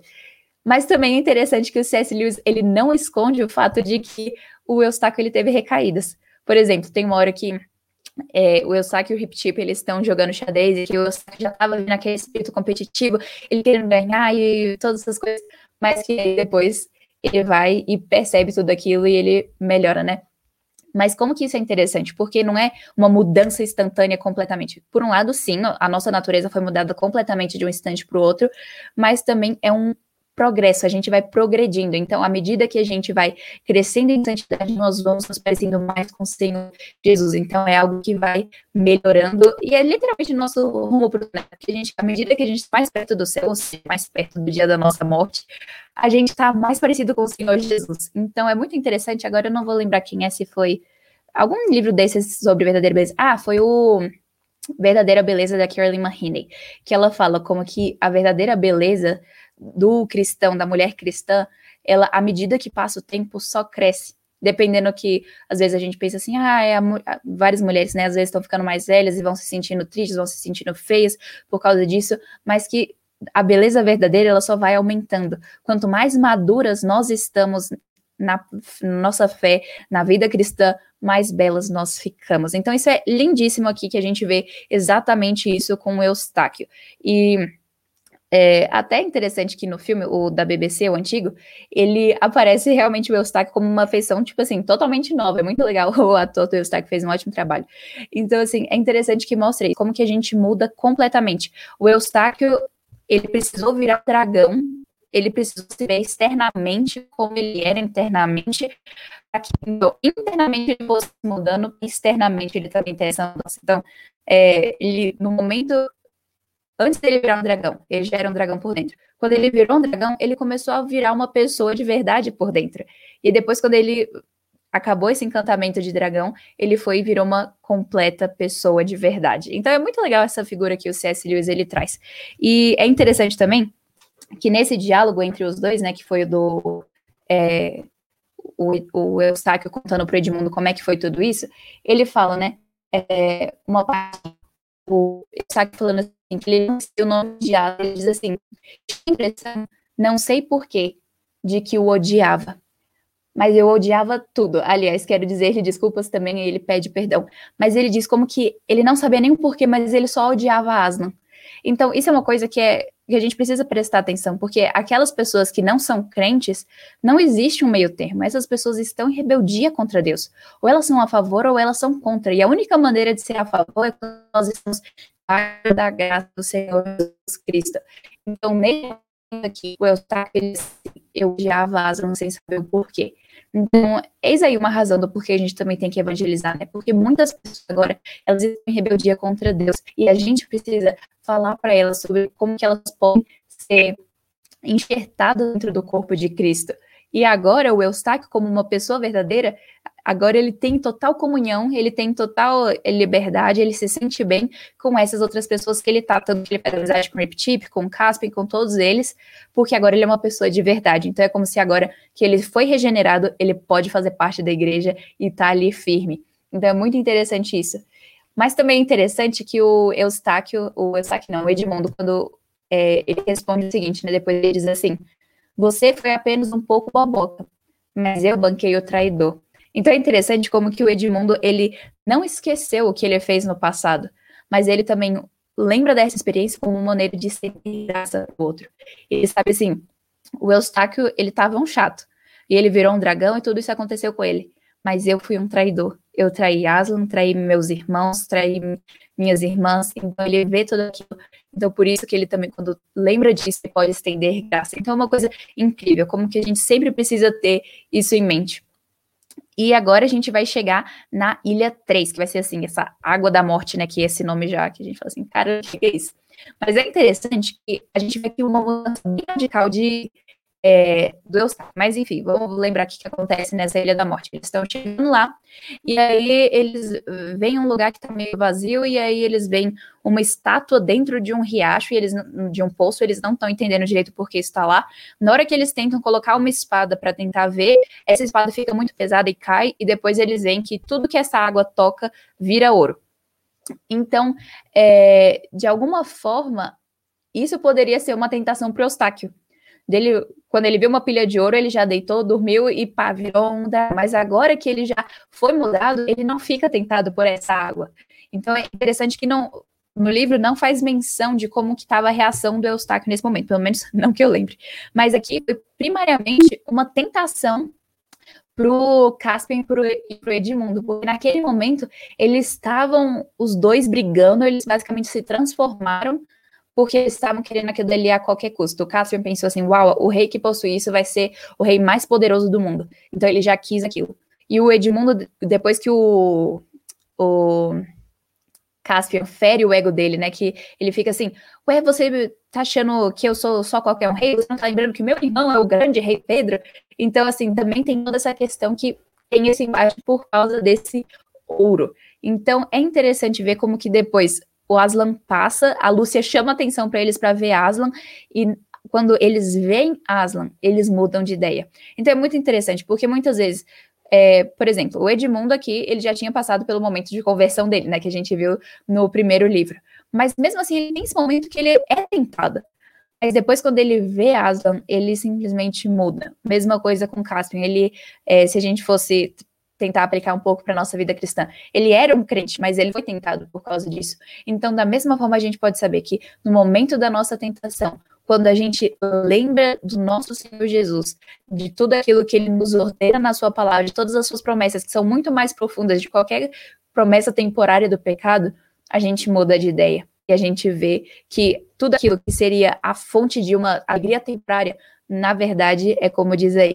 Mas também é interessante que o C.S. Lewis ele não esconde o fato de que o Eustáquio ele teve recaídas. Por exemplo, tem uma hora que é, o Eustáquio e o Hip Chip eles estão jogando xadrez e que o Eustáquio já estava naquele espírito competitivo, ele querendo ganhar e todas essas coisas, mas que depois ele vai e percebe tudo aquilo e ele melhora, né? Mas como que isso é interessante? Porque não é uma mudança instantânea completamente. Por um lado, sim, a nossa natureza foi mudada completamente de um instante para o outro, mas também é um progresso, a gente vai progredindo. Então, à medida que a gente vai crescendo em santidade, nós vamos nos parecendo mais com o Senhor Jesus. Então, é algo que vai melhorando e é literalmente o nosso rumo para o né? a gente, à medida que a gente está mais perto do céu, mais perto do dia da nossa morte, a gente está mais parecido com o Senhor Jesus. Então, é muito interessante. Agora, eu não vou lembrar quem é, se foi algum livro desses sobre verdadeira beleza. Ah, foi o Verdadeira Beleza da Carolyn Mahiney, que ela fala como que a verdadeira beleza do cristão, da mulher cristã, ela, à medida que passa o tempo, só cresce. Dependendo que, às vezes, a gente pensa assim, ah, é a, várias mulheres, né, às vezes estão ficando mais velhas e vão se sentindo tristes, vão se sentindo feias por causa disso, mas que a beleza verdadeira, ela só vai aumentando. Quanto mais maduras nós estamos na nossa fé, na vida cristã, mais belas nós ficamos. Então, isso é lindíssimo aqui que a gente vê exatamente isso com o Eustáquio. E é até interessante que no filme, o da BBC, o antigo, ele aparece realmente o Eustáquio como uma feição, tipo assim, totalmente nova. É muito legal. O ator do Eustáquio fez um ótimo trabalho. Então, assim, é interessante que mostre como que a gente muda completamente. O Eustáquio, ele precisou virar dragão, ele precisou se ver externamente como ele era internamente, para que internamente ele fosse mudando, externamente ele também tem essa mudança. Então, é, ele, no momento Antes dele virar um dragão, ele já era um dragão por dentro. Quando ele virou um dragão, ele começou a virar uma pessoa de verdade por dentro. E depois, quando ele acabou esse encantamento de dragão, ele foi e virou uma completa pessoa de verdade. Então é muito legal essa figura que o C.S. Lewis ele traz. E é interessante também que nesse diálogo entre os dois, né, que foi o do é, o, o Eustáquio contando para Edmundo como é que foi tudo isso, ele fala, né, é, uma parte o Eustáquio falando assim, ele não sei o nome de Alan, ele diz assim, impressão, não sei porquê, de que o odiava. Mas eu odiava tudo. Aliás, quero dizer-lhe desculpas também, ele pede perdão. Mas ele diz como que ele não sabia nem o porquê, mas ele só odiava Aslan. Então, isso é uma coisa que, é, que a gente precisa prestar atenção, porque aquelas pessoas que não são crentes, não existe um meio termo. Essas pessoas estão em rebeldia contra Deus. Ou elas são a favor ou elas são contra. E a única maneira de ser a favor é quando nós estamos da graça do Senhor Jesus Cristo. Então, nele aqui, o Eustáquio, eu odiava Aslan sem saber o porquê. Então, eis aí uma razão do porquê a gente também tem que evangelizar, né? Porque muitas pessoas agora, elas estão em rebeldia contra Deus, e a gente precisa falar para elas sobre como que elas podem ser enxertadas dentro do corpo de Cristo. E agora o Eustáquio, como uma pessoa verdadeira, agora ele tem total comunhão, ele tem total liberdade, ele se sente bem com essas outras pessoas que ele tá, tanto que ele faz amizade com o Riptip, com o Caspian, com todos eles, porque agora ele é uma pessoa de verdade. Então é como se agora que ele foi regenerado, ele pode fazer parte da igreja e tá ali firme. Então é muito interessante isso. Mas também é interessante que o Eustáquio, o Eustáquio não, o Edmundo, quando é, ele responde o seguinte, né? Depois ele diz assim: Você foi apenas um pouco boboca, mas eu banquei o traidor. Então é interessante como que o Edmundo ele não esqueceu o que ele fez no passado, mas ele também lembra dessa experiência como uma maneira de ser graça do outro. Ele sabe assim, o Eustáquio ele estava um chato e ele virou um dragão e tudo isso aconteceu com ele, mas eu fui um traidor eu traí Aslan, traí meus irmãos, traí minhas irmãs, então ele vê tudo aquilo. Então, por isso que ele também, quando lembra disso, ele pode estender graça. Então, é uma coisa incrível, como que a gente sempre precisa ter isso em mente. E agora a gente vai chegar na Ilha 3, que vai ser assim, essa Água da Morte, né? Que é esse nome já, que a gente fala assim, cara, o que é isso? Mas é interessante que a gente vê aqui uma mudança bem radical de é, do Eustáquio. Mas enfim, vamos lembrar o que acontece nessa Ilha da Morte. Eles estão chegando lá, e aí eles veem um lugar que está meio vazio, e aí eles veem uma estátua dentro de um riacho, e eles de um poço, eles não estão entendendo direito por que está lá. Na hora que eles tentam colocar uma espada para tentar ver, essa espada fica muito pesada e cai, e depois eles veem que tudo que essa água toca vira ouro. Então, é, de alguma forma, isso poderia ser uma tentação para o Eustáquio, dele, quando ele viu uma pilha de ouro, ele já deitou, dormiu e pá, virou um da... Mas agora que ele já foi mudado, ele não fica tentado por essa água. Então é interessante que não no livro não faz menção de como que estava a reação do Eustáquio nesse momento, pelo menos não que eu lembre. Mas aqui foi primariamente uma tentação pro Caspian e e pro Edmundo, porque naquele momento eles estavam os dois brigando, eles basicamente se transformaram porque eles estavam querendo aquilo ali a qualquer custo. O Caspian pensou assim: uau, o rei que possui isso vai ser o rei mais poderoso do mundo. Então ele já quis aquilo. E o Edmundo, depois que o, o Caspian fere o ego dele, né? Que ele fica assim: ué, você tá achando que eu sou só qualquer um rei? Você não tá lembrando que meu irmão é o grande rei Pedro? Então, assim, também tem toda essa questão que tem esse embate por causa desse ouro. Então, é interessante ver como que depois o Aslan passa, a Lúcia chama atenção para eles para ver Aslan e quando eles veem Aslan, eles mudam de ideia. Então é muito interessante, porque muitas vezes, é, por exemplo, o Edmundo aqui, ele já tinha passado pelo momento de conversão dele, né, que a gente viu no primeiro livro. Mas mesmo assim, ele tem esse momento que ele é tentado. Mas depois, quando ele vê Aslan, ele simplesmente muda. Mesma coisa com Caspian. Ele, é, se a gente fosse tentar aplicar um pouco para nossa vida cristã. Ele era um crente, mas ele foi tentado por causa disso. Então, da mesma forma, a gente pode saber que no momento da nossa tentação, quando a gente lembra do nosso Senhor Jesus, de tudo aquilo que ele nos ordena na sua palavra, de todas as suas promessas, que são muito mais profundas de qualquer promessa temporária do pecado, a gente muda de ideia. E a gente vê que tudo aquilo que seria a fonte de uma alegria temporária, na verdade, é como diz aí,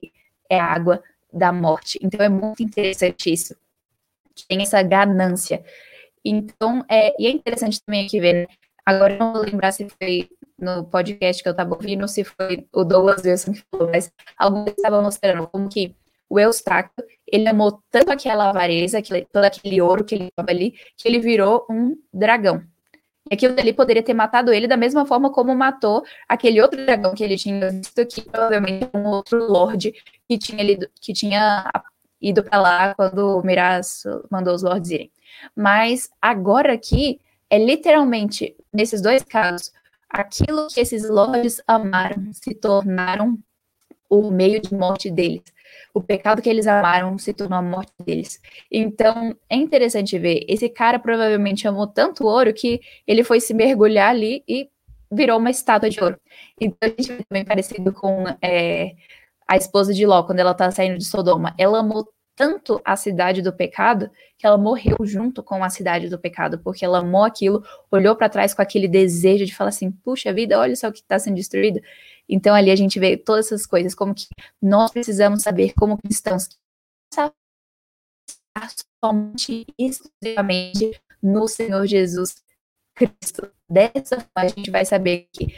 é água da morte. Então é muito interessante isso. Tem essa ganância. Então, é, e é interessante também aqui ver, né? agora eu não vou lembrar se foi no podcast que eu estava ouvindo, se foi o Douglas Wilson que falou, mas alguns estavam mostrando como que o Eustáquio, ele amou tanto aquela avareza, aquele, todo aquele ouro que ele estava ali, que ele virou um dragão. Aquilo ali poderia ter matado ele da mesma forma como matou aquele outro dragão que ele tinha visto, que provavelmente um outro lord que tinha, lido, que tinha ido para lá quando o Miraz mandou os lords irem. Mas agora aqui é literalmente, nesses dois casos, aquilo que esses lords amaram se tornaram o meio de morte deles. O pecado que eles amaram se tornou a morte deles. Então, é interessante ver. Esse cara provavelmente amou tanto ouro que ele foi se mergulhar ali e virou uma estátua de ouro. Então, a gente vê também parecido com é, a esposa de Ló, quando ela tá saindo de Sodoma. Ela amou tanto a cidade do pecado que ela morreu junto com a cidade do pecado, porque ela amou aquilo, olhou para trás com aquele desejo de falar assim: puxa vida, olha só o que está sendo destruído. Então ali a gente vê todas essas coisas, como que nós precisamos saber como cristãos somente exclusivamente no Senhor Jesus Cristo. Dessa forma a gente vai saber que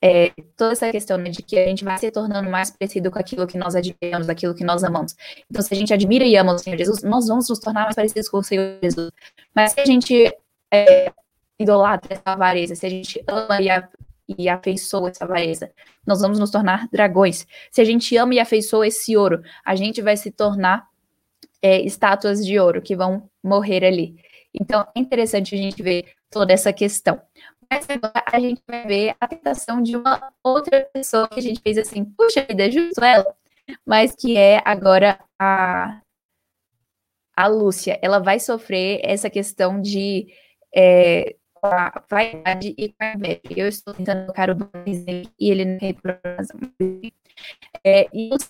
é, toda essa questão né, de que a gente vai se tornando mais parecido com aquilo que nós admiramos, aquilo que nós amamos. Então, se a gente admira e ama o Senhor Jesus, nós vamos nos tornar mais parecidos com o Senhor Jesus. Mas se a gente é, idolatra essa avareza, se a gente ama e, a, e afeiçoa essa avareza, nós vamos nos tornar dragões. Se a gente ama e afeiçoa esse ouro, a gente vai se tornar é, estátuas de ouro que vão morrer ali. Então, é interessante a gente ver toda essa questão. Mas agora a gente vai ver a tentação de uma outra pessoa que a gente fez assim, puxa vida, é justo ela, mas que é agora a, a Lúcia. Ela vai sofrer essa questão de é, a vaidade e com a inveja. Eu estou tentando colocar o e ele não tem problema. É, e você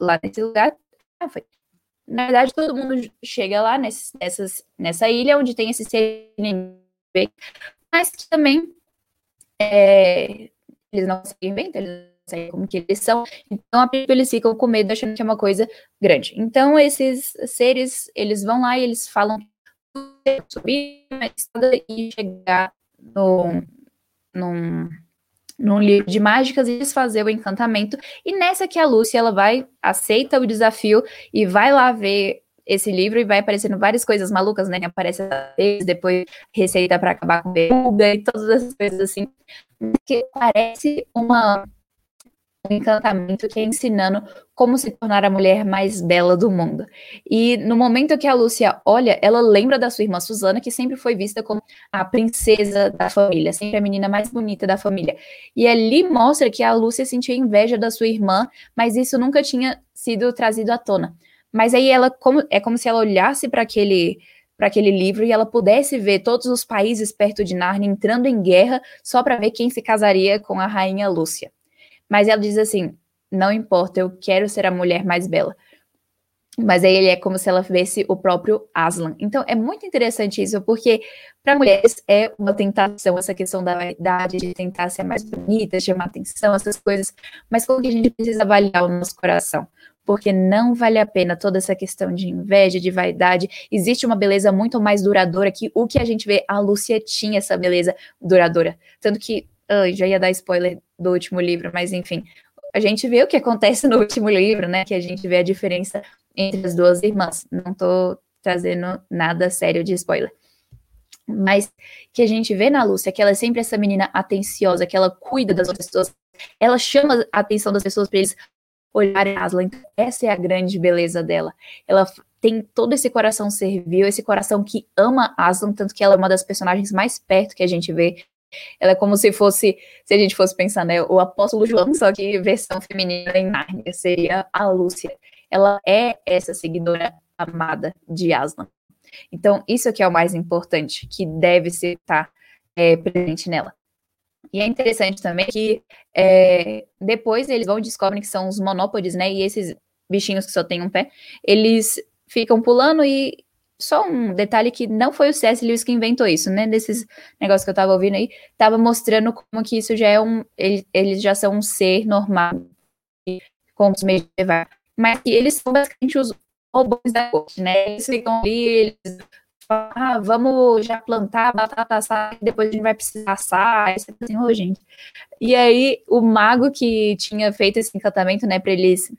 lá nesse lugar, ah, foi. Na verdade, todo mundo chega lá nesse, nessas, nessa ilha onde tem esse ser mas que também é, eles não seguem bem, então eles não sabem como que eles são, então a princípio eles ficam com medo achando que é uma coisa grande. Então esses seres, eles vão lá e eles falam subir uma escada e chegar no, num, num livro de mágicas e desfazer o encantamento. E nessa que a Lúcia ela vai, aceita o desafio e vai lá ver esse livro e vai aparecendo várias coisas malucas, né? Aparece depois receita para acabar com verruga e todas essas coisas assim. Que parece uma, um encantamento que é ensinando como se tornar a mulher mais bela do mundo. E no momento que a Lúcia olha, ela lembra da sua irmã Susana, que sempre foi vista como a princesa da família, sempre a menina mais bonita da família. E ali mostra que a Lúcia sentia inveja da sua irmã, mas isso nunca tinha sido trazido à tona. Mas aí ela como, é como se ela olhasse para aquele para aquele livro e ela pudesse ver todos os países perto de Narnia entrando em guerra só para ver quem se casaria com a rainha Lúcia. Mas ela diz assim: "Não importa, eu quero ser a mulher mais bela". Mas aí ele é como se ela visse o próprio Aslan. Então é muito interessante isso, porque para mulheres é uma tentação essa questão da vaidade, de tentar ser mais bonita, chamar atenção, essas coisas. Mas como que a gente precisa avaliar o nosso coração? porque não vale a pena toda essa questão de inveja, de vaidade. Existe uma beleza muito mais duradoura que o que a gente vê. A Lúcia tinha essa beleza duradoura. Tanto que, ah, já ia dar spoiler do último livro, mas enfim, a gente vê o que acontece no último livro, né? Que a gente vê a diferença entre as duas irmãs. Não tô trazendo nada sério de spoiler. Mas que a gente vê na Lúcia que ela é sempre essa menina atenciosa, que ela cuida das pessoas, ela chama a atenção das pessoas para eles olhar em Aslan. Essa é a grande beleza dela. Ela tem todo esse coração servil, esse coração que ama Aslan, tanto que ela é uma das personagens mais perto que a gente vê. Ela é como se fosse, se a gente fosse pensar, né, o apóstolo João, só que versão feminina em Nárnia, seria a Lúcia. Ela é essa seguidora amada de Aslan. Então, isso aqui é o mais importante, que deve estar é, presente nela. E é interessante também que é, depois eles vão e descobrem que são os monópodes, né? E esses bichinhos que só têm um pé, eles ficam pulando e só um detalhe que não foi o C.S. Lewis que inventou isso, né? Desses negócios que eu tava ouvindo aí, tava mostrando como que isso já é um. Eles, eles já são um ser normal, como os medievais. Mas que eles são basicamente os robôs da corte, né? Eles ficam ali, eles ah, vamos já plantar batata depois a gente vai precisar assar, assim, oh, gente. E aí, o mago que tinha feito esse encantamento, né, para eles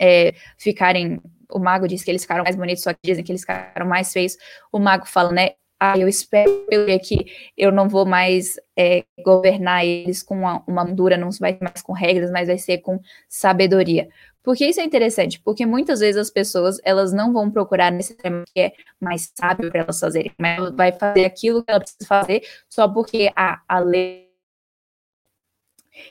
é, ficarem, o mago disse que eles ficaram mais bonitos, só que dizem que eles ficaram mais feios, o mago fala, né, ah, eu espero que eu não vou mais é, governar eles com uma, uma dura, não vai ser mais com regras, mas vai ser com sabedoria. Porque isso é interessante, porque muitas vezes as pessoas, elas não vão procurar necessariamente que é mais sábio para elas fazerem, mas vai fazer aquilo que ela precisa fazer só porque a, a lei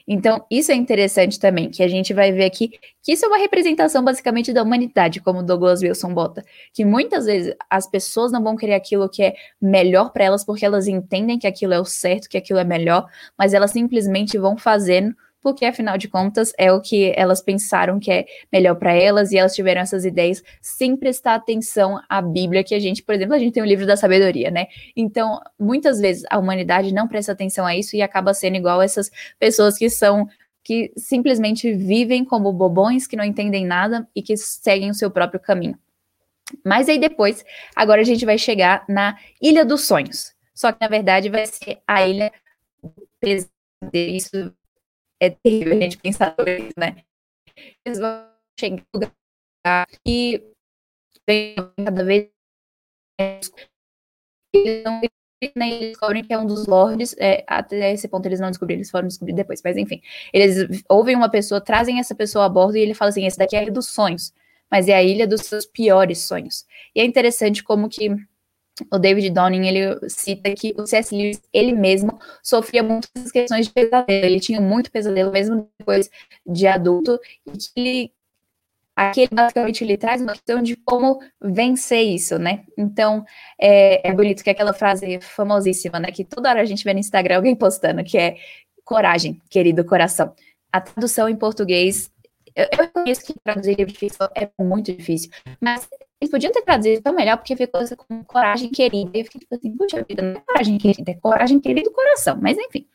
então, isso é interessante também, que a gente vai ver aqui que isso é uma representação basicamente da humanidade, como Douglas Wilson bota, que muitas vezes as pessoas não vão querer aquilo que é melhor para elas porque elas entendem que aquilo é o certo, que aquilo é melhor, mas elas simplesmente vão fazendo porque afinal de contas é o que elas pensaram que é melhor para elas e elas tiveram essas ideias sem prestar atenção à Bíblia, que a gente, por exemplo, a gente tem o livro da sabedoria, né? Então, muitas vezes a humanidade não presta atenção a isso e acaba sendo igual essas pessoas que são que simplesmente vivem como bobões que não entendem nada e que seguem o seu próprio caminho. Mas aí depois, agora a gente vai chegar na Ilha dos Sonhos. Só que na verdade vai ser a Ilha isso é terrível a gente pensar sobre isso, né? Eles vão chegar e cada vez eles não né, descobrem que é um dos lords, é, até esse ponto eles não descobriram, eles foram descobrir depois, mas enfim. Eles ouvem uma pessoa, trazem essa pessoa a bordo e ele fala assim, esse daqui é a ilha dos sonhos, mas é a ilha dos seus piores sonhos. E é interessante como que o David Downing, ele cita que o C.S. Lewis, ele mesmo, sofria muitas questões de pesadelo, ele tinha muito pesadelo, mesmo depois de adulto, e que ele Aqui ele basicamente ele traz uma questão de como vencer isso, né? Então, é, é, bonito que aquela frase famosíssima, né? Que toda hora a gente vê no Instagram alguém postando, que é coragem, querido coração. A tradução em português, eu, eu que traduzir livro é muito difícil, mas eles podiam ter traduzido tão melhor, porque ficou assim, com coragem querida. Eu fiquei tipo assim, puxa vida, não é coragem querida, é coragem querida do coração. Mas enfim.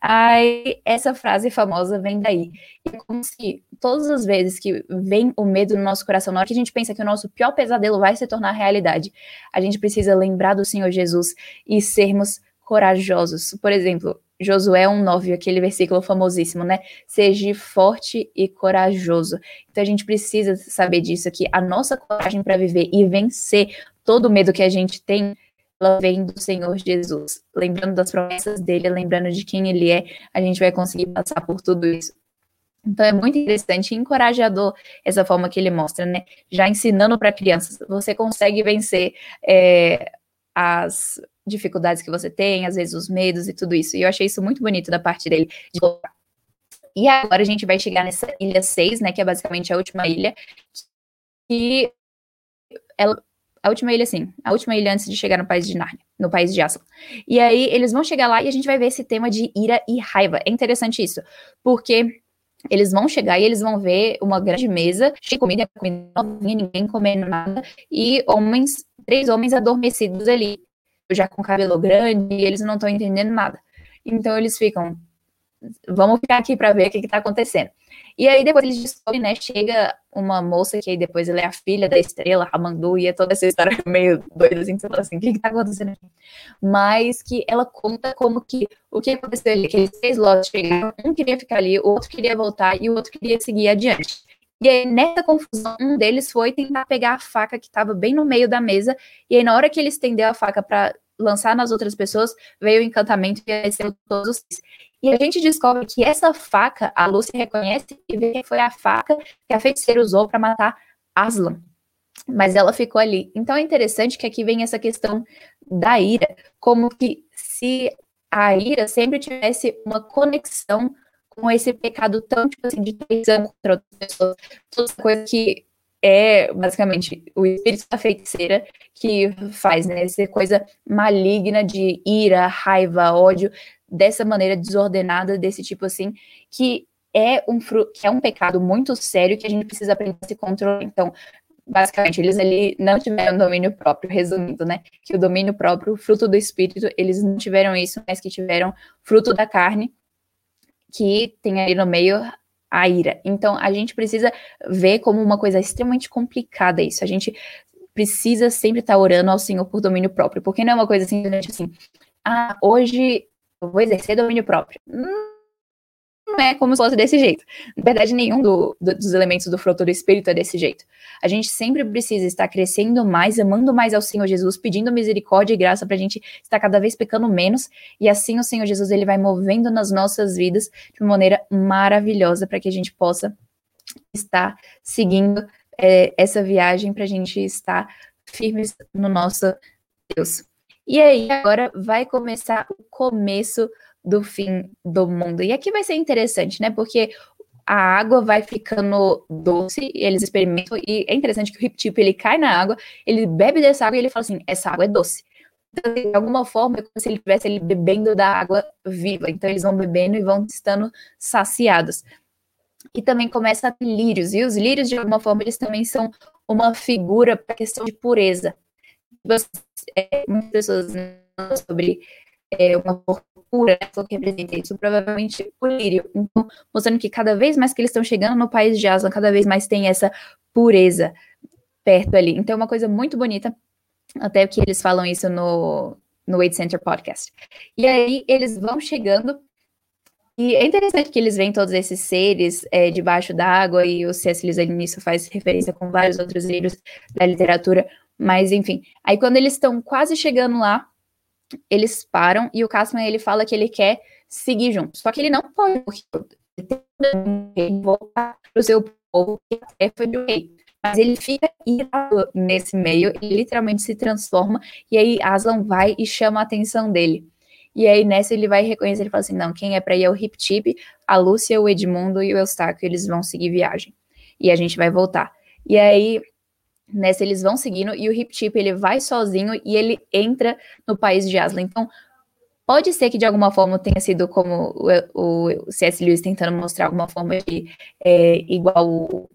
Aí essa frase famosa vem daí. E é como se todas as vezes que vem o medo no nosso coração, na hora que a gente pensa que o nosso pior pesadelo vai se tornar realidade, a gente precisa lembrar do Senhor Jesus e sermos corajosos. Por exemplo, Josué 1,9, aquele versículo famosíssimo, né? Seja forte e corajoso. Então a gente precisa saber disso, que a nossa coragem para viver e vencer todo o medo que a gente tem, ela vem do Senhor Jesus. Lembrando das promessas dele, lembrando de quem ele é, a gente vai conseguir passar por tudo isso. Então é muito interessante e encorajador essa forma que ele mostra, né? Já ensinando para crianças, você consegue vencer é, as dificuldades que você tem, às vezes os medos e tudo isso. E eu achei isso muito bonito da parte dele de. E agora a gente vai chegar nessa ilha 6, né, que é basicamente a última ilha, que ela a última ilha, sim. A última ilha antes de chegar no país de Narnia, no país de Aslan. E aí eles vão chegar lá e a gente vai ver esse tema de ira e raiva. É interessante isso, porque eles vão chegar e eles vão ver uma grande mesa cheia de comida, comida novinha, ninguém comendo nada, e homens, três homens adormecidos ali já com cabelo grande e eles não estão entendendo nada. Então eles ficam, vamos ficar aqui para ver o que está acontecendo. E aí depois eles descobrem, né, chega uma moça que aí depois ela é a filha da estrela, a Mandu, e é toda essa história meio doida, assim, assim, o que está acontecendo aqui? Mas que ela conta como que, o que aconteceu ali, aqueles três lotes chegaram, um queria ficar ali, o outro queria voltar e o outro queria seguir adiante. E aí, nessa confusão, um deles foi tentar pegar a faca que estava bem no meio da mesa. E aí, na hora que ele estendeu a faca para lançar nas outras pessoas, veio o encantamento e venceu todos os E a gente descobre que essa faca, a Lucy reconhece e vê que foi a faca que a feiticeira usou para matar Aslan. Mas ela ficou ali. Então é interessante que aqui vem essa questão da ira, como que se a ira sempre tivesse uma conexão com esse pecado tão, tipo assim, de traição contra outras pessoas, toda coisa que é basicamente o espírito da feiticeira que faz, né? Essa coisa maligna de ira, raiva, ódio, dessa maneira desordenada, desse tipo assim, que é um, que é um pecado muito sério que a gente precisa aprender a se controlar. Então, basicamente, eles ali não tiveram domínio próprio, resumindo, né? Que o domínio próprio, fruto do espírito, eles não tiveram isso, mas que tiveram fruto da carne, que tem ali no meio a ira. Então, a gente precisa ver como uma coisa extremamente complicada isso. A gente precisa sempre estar orando ao Senhor por domínio próprio, porque não é uma coisa simplesmente assim, ah, hoje eu vou exercer domínio próprio. Hum, é como se fosse desse jeito. Na verdade, nenhum do, do, dos elementos do fruto do Espírito é desse jeito. A gente sempre precisa estar crescendo mais, amando mais ao Senhor Jesus, pedindo misericórdia e graça para a gente estar cada vez pecando menos, e assim o Senhor Jesus ele vai movendo nas nossas vidas de uma maneira maravilhosa para que a gente possa estar seguindo é, essa viagem, para a gente estar firmes no nosso Deus. E aí, agora vai começar o começo do fim do mundo. E aqui vai ser interessante, né? Porque a água vai ficando doce, eles experimentam, e é interessante que o Rip ele cai na água, ele bebe dessa água e ele fala assim, essa água é doce. Então, de alguma forma, é como se ele estivesse ali bebendo da água viva. Então, eles vão bebendo e vão estando saciados. E também começa a ter lírios, e os lírios, de alguma forma, eles também são uma figura para a questão de pureza. É, muitas pessoas sobre é, uma cor pura, né, que representa isso, provavelmente o lírio. Então, mostrando que cada vez mais que eles estão chegando no país de Aslan, cada vez mais tem essa pureza perto ali. Então, é uma coisa muito bonita, até que eles falam isso no, no Wade Center Podcast. E aí, eles vão chegando E é interessante que eles veem todos esses seres é, debaixo d'água, e o C.S. Lewis nisso faz referência com vários outros livros da literatura, mas enfim. Aí quando eles estão quase chegando lá, eles param e o Cassian ele fala que ele quer seguir junto. Só que ele não pode, voltar para o seu povo, que até foi do rei. Mas ele fica irado nesse meio, ele literalmente se transforma, e aí Aslan vai e chama a atenção dele. E aí nessa ele vai reconhecer, ele fala assim, não, quem é para ir é o Hip Tip, a Lúcia, o Edmundo e o Eustáquio, eles vão seguir viagem. E a gente vai voltar. E aí nessa eles vão seguindo e o Hip Tip ele vai sozinho e ele entra no país de Aslan. Então Pode ser que de alguma forma tenha sido como o, o C.S. Lewis tentando mostrar alguma forma de é, igual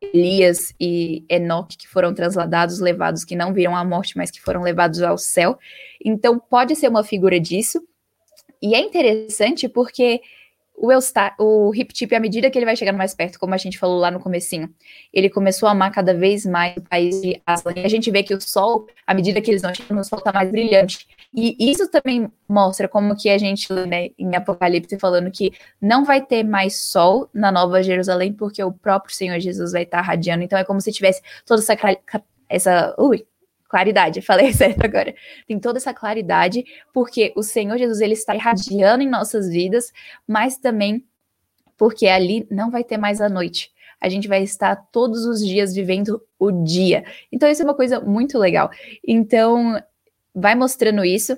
Elias e Enoque, que foram transladados, levados, que não viram a morte, mas que foram levados ao céu. Então, pode ser uma figura disso. E é interessante porque o, o Hip Tip, à medida que ele vai chegando mais perto, como a gente falou lá no comecinho, ele começou a amar cada vez mais o país de Aslan. E a gente vê que o sol, à medida que eles vão chegando, o sol está mais brilhante. E isso também mostra como que a gente lê né, em Apocalipse falando que não vai ter mais sol na Nova Jerusalém, porque o próprio Senhor Jesus vai estar radiando. Então é como se tivesse toda essa, essa ui, claridade, falei certo agora. Tem toda essa claridade, porque o Senhor Jesus ele está irradiando em nossas vidas, mas também porque ali não vai ter mais a noite. A gente vai estar todos os dias vivendo o dia. Então, isso é uma coisa muito legal. Então, vai mostrando isso.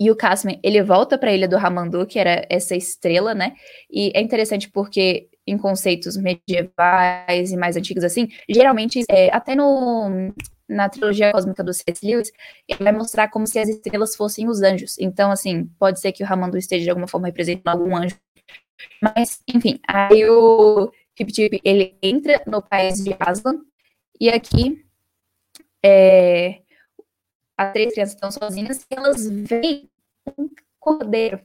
E o Cassian, ele volta para a ilha do Ramandu, que era essa estrela, né? E é interessante porque em conceitos medievais e mais antigos assim, geralmente, é, até no na trilogia cósmica do C.S. Lewis, ele vai mostrar como se as estrelas fossem os anjos. Então, assim, pode ser que o Ramandu esteja de alguma forma representando algum anjo. Mas, enfim, aí o Hip Tip, ele entra no país de Aslan, e aqui é, as três crianças estão sozinhas e elas veem um cordeiro.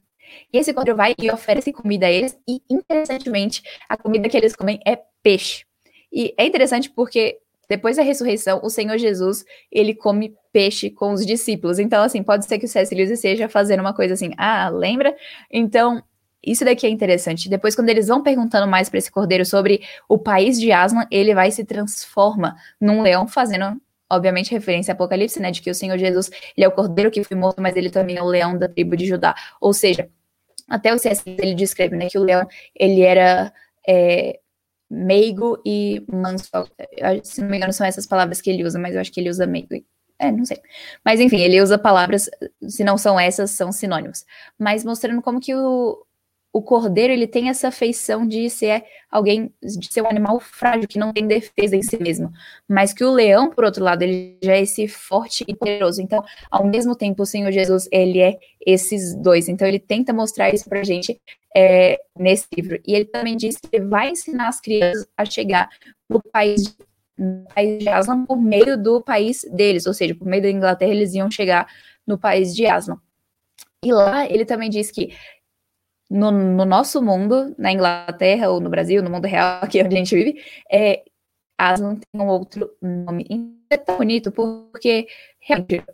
E esse cordeiro vai e oferece comida a eles, e interessantemente, a comida que eles comem é peixe. E é interessante porque depois da ressurreição, o Senhor Jesus, ele come peixe com os discípulos. Então, assim, pode ser que o C.S. Lewis esteja fazendo uma coisa assim, ah, lembra? Então, isso daqui é interessante. Depois, quando eles vão perguntando mais para esse cordeiro sobre o país de Aslan, ele vai se transforma num leão, fazendo obviamente referência ao Apocalipse, né, de que o Senhor Jesus, ele é o cordeiro que foi morto, mas ele também é o leão da tribo de Judá. Ou seja, até o C.S. ele descreve, né, que o leão, ele era é, meigo e manso. Se não me engano, são essas palavras que ele usa, mas eu acho que ele usa meigo. É, não sei. Mas enfim, ele usa palavras, se não são essas, são sinônimos. Mas mostrando como que o, o cordeiro ele tem essa feição de ser alguém, de ser um animal frágil, que não tem defesa em si mesmo. Mas que o leão, por outro lado, ele já é esse forte e poderoso. Então, ao mesmo tempo, o Senhor Jesus, ele é esses dois. Então, ele tenta mostrar isso pra gente é, nesse livro. E ele também diz que vai ensinar as crianças a chegar no país de no país de Aslan por meio do país deles, ou seja, por meio da Inglaterra, eles iam chegar no país de Aslan. E lá ele também diz que no, no, nosso mundo, na Inglaterra ou no Brasil, no mundo real, aqui onde a gente vive, é, Aslan tem um outro nome. É tão bonito porque realmente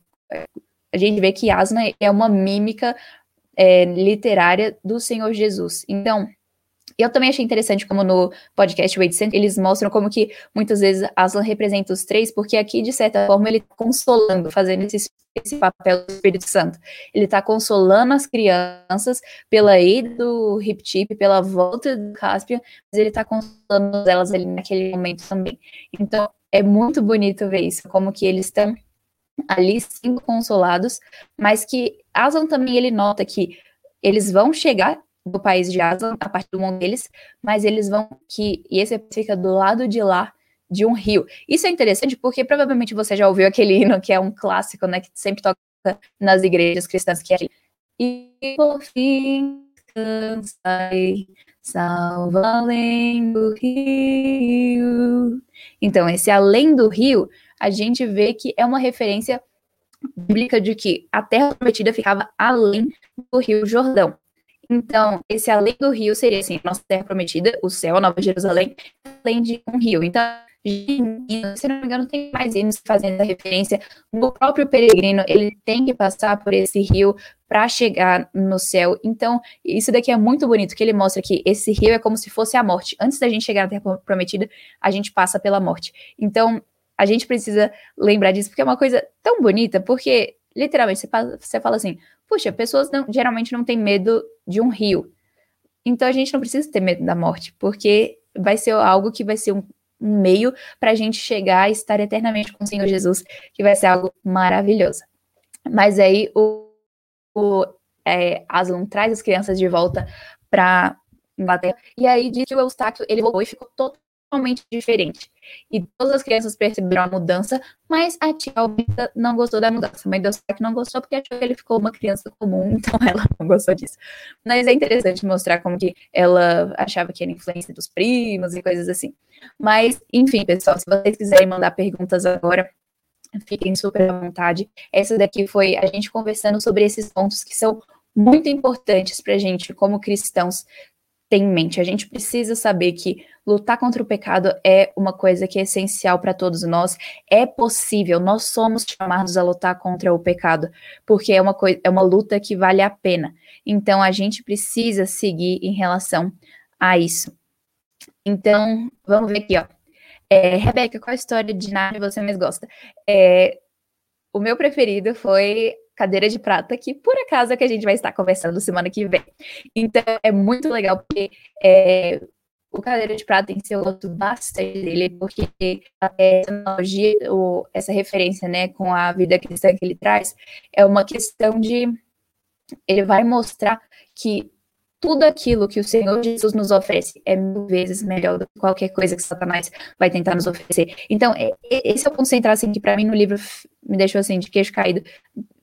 a gente vê que Aslan é uma mímica é, literária do Senhor Jesus. Então, eu também achei interessante como no podcast Wade Center, eles mostram como que muitas vezes Aslan representa os três, porque aqui, de certa forma, ele está consolando, fazendo esse, esse papel do Espírito Santo. Ele está consolando as crianças pela ida do Hip Tip, pela volta do Caspian, mas ele está consolando elas ali naquele momento também. Então, é muito bonito ver isso, como que eles estão ali sendo consolados, mas que Aslan também ele nota que eles vão chegar do país de Aslan, a parte do mundo deles, mas eles vão que e esse fica do lado de lá de um rio. Isso é interessante porque provavelmente você já ouviu aquele hino que é um clássico, né, que sempre toca nas igrejas cristãs, que é e por fim cansai, salva além do rio. Então, esse além do rio, a gente vê que é uma referência bíblica de que a terra prometida ficava além do rio Jordão. Então, esse além do rio seria assim, nossa terra prometida, o céu, a Nova Jerusalém, além de um rio. Então, se não me engano, tem mais hinos fazendo a referência. No próprio peregrino, ele tem que passar por esse rio para chegar no céu. Então, isso daqui é muito bonito, que ele mostra que esse rio é como se fosse a morte. Antes da gente chegar na Terra Prometida, a gente passa pela morte. Então, a gente precisa lembrar disso, porque é uma coisa tão bonita, porque, literalmente, você, você fala assim, puxa, pessoas não, geralmente não têm medo de um rio. Então, a gente não precisa ter medo da morte, porque vai ser algo que vai ser um, um meio para a gente chegar e estar eternamente com o Senhor Jesus, que vai ser algo maravilhoso. Mas aí o, o é, Aslan traz as crianças de volta para Inglaterra, e aí diz que o Eustáquio ele voltou e ficou totalmente diferente. E todas as crianças perceberam a mudança, mas a tia Albita não gostou da mudança. A mãe do Eustáquio não gostou porque achou que ele ficou uma criança comum, então ela não gostou disso. Mas é interessante mostrar como que ela achava que era influência dos primos e coisas assim. Mas, enfim, pessoal, se vocês quiserem mandar perguntas agora, fiquem super à vontade. Essa daqui foi a gente conversando sobre esses pontos que são muito importantes para a gente, como cristãos, ter em mente. A gente precisa saber que lutar contra o pecado é uma coisa que é essencial para todos nós. É possível, nós somos chamados a lutar contra o pecado, porque é uma, coisa, é uma luta que vale a pena. Então a gente precisa seguir em relação a isso. Então, vamos ver aqui, ó. É, Rebeca, qual a história de Narnia você mais gosta? É, o meu preferido foi Cadeira de Prata, que por acaso é que a gente vai estar conversando semana que vem. Então, é muito legal, porque é, o Cadeira de Prata em si eu gosto bastante dele, porque essa analogia, ou essa referência, né, com a vida cristã que ele traz, é uma questão de. Ele vai mostrar que tudo aquilo que o Senhor Jesus nos oferece é mil vezes melhor do que qualquer coisa que Satanás vai tentar nos oferecer. Então, é, esse é o ponto central, assim, que para mim no livro me deixou, assim, de queixo caído.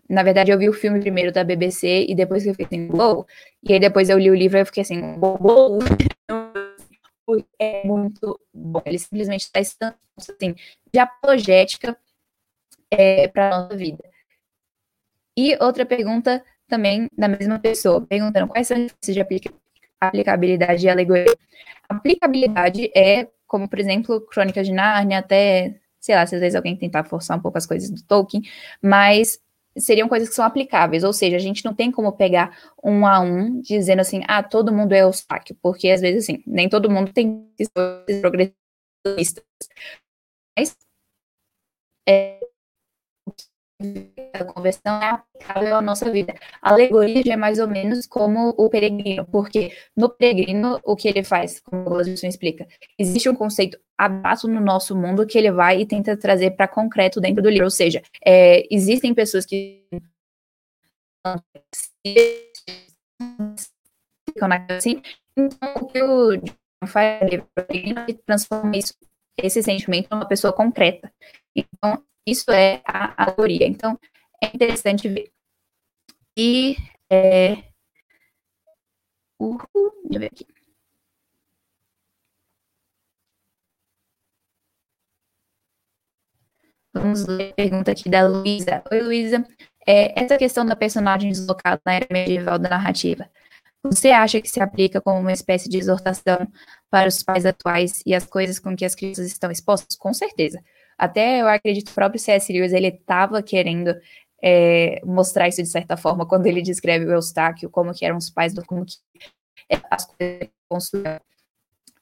Na verdade, eu vi o filme primeiro da BBC e depois eu fiquei assim, uou! E aí depois eu li o livro e eu fiquei assim, uou! É muito bom. Ele simplesmente traz tanto, assim, de apologética é, para nossa vida. E outra pergunta também da mesma pessoa, perguntando quais são os de aplica aplicabilidade e alegoria. Aplicabilidade é, como por exemplo, Crônicas de Nárnia, até, sei lá, se às vezes alguém tentar forçar um pouco as coisas do Tolkien, mas seriam coisas que são aplicáveis, ou seja, a gente não tem como pegar um a um dizendo assim, ah, todo mundo é Eustáquio, porque às vezes assim, nem todo mundo tem progressistas. Mas é, a conversão é aplicável à nossa vida. A alegoria já é mais ou menos como o peregrino, porque no peregrino, o que ele faz, como o Glasson explica, existe um conceito abraço no nosso mundo que ele vai e tenta trazer para concreto dentro do livro. Ou seja, é, existem pessoas que ficam assim, então o que o faz ele transforma isso, esse sentimento em uma pessoa concreta. Então, isso é a alegoria. Então, é interessante ver. E. É... Uhul, deixa eu ver aqui. Vamos ler a pergunta aqui da Luísa. Oi, Luísa. É, essa questão da personagem deslocada na era medieval da narrativa, você acha que se aplica como uma espécie de exortação para os pais atuais e as coisas com que as crianças estão expostas? Com certeza. Até eu acredito que o próprio C.S. Lewis, ele estava querendo é, mostrar isso de certa forma, quando ele descreve o Eustáquio, como que eram os pais, como que as coisas.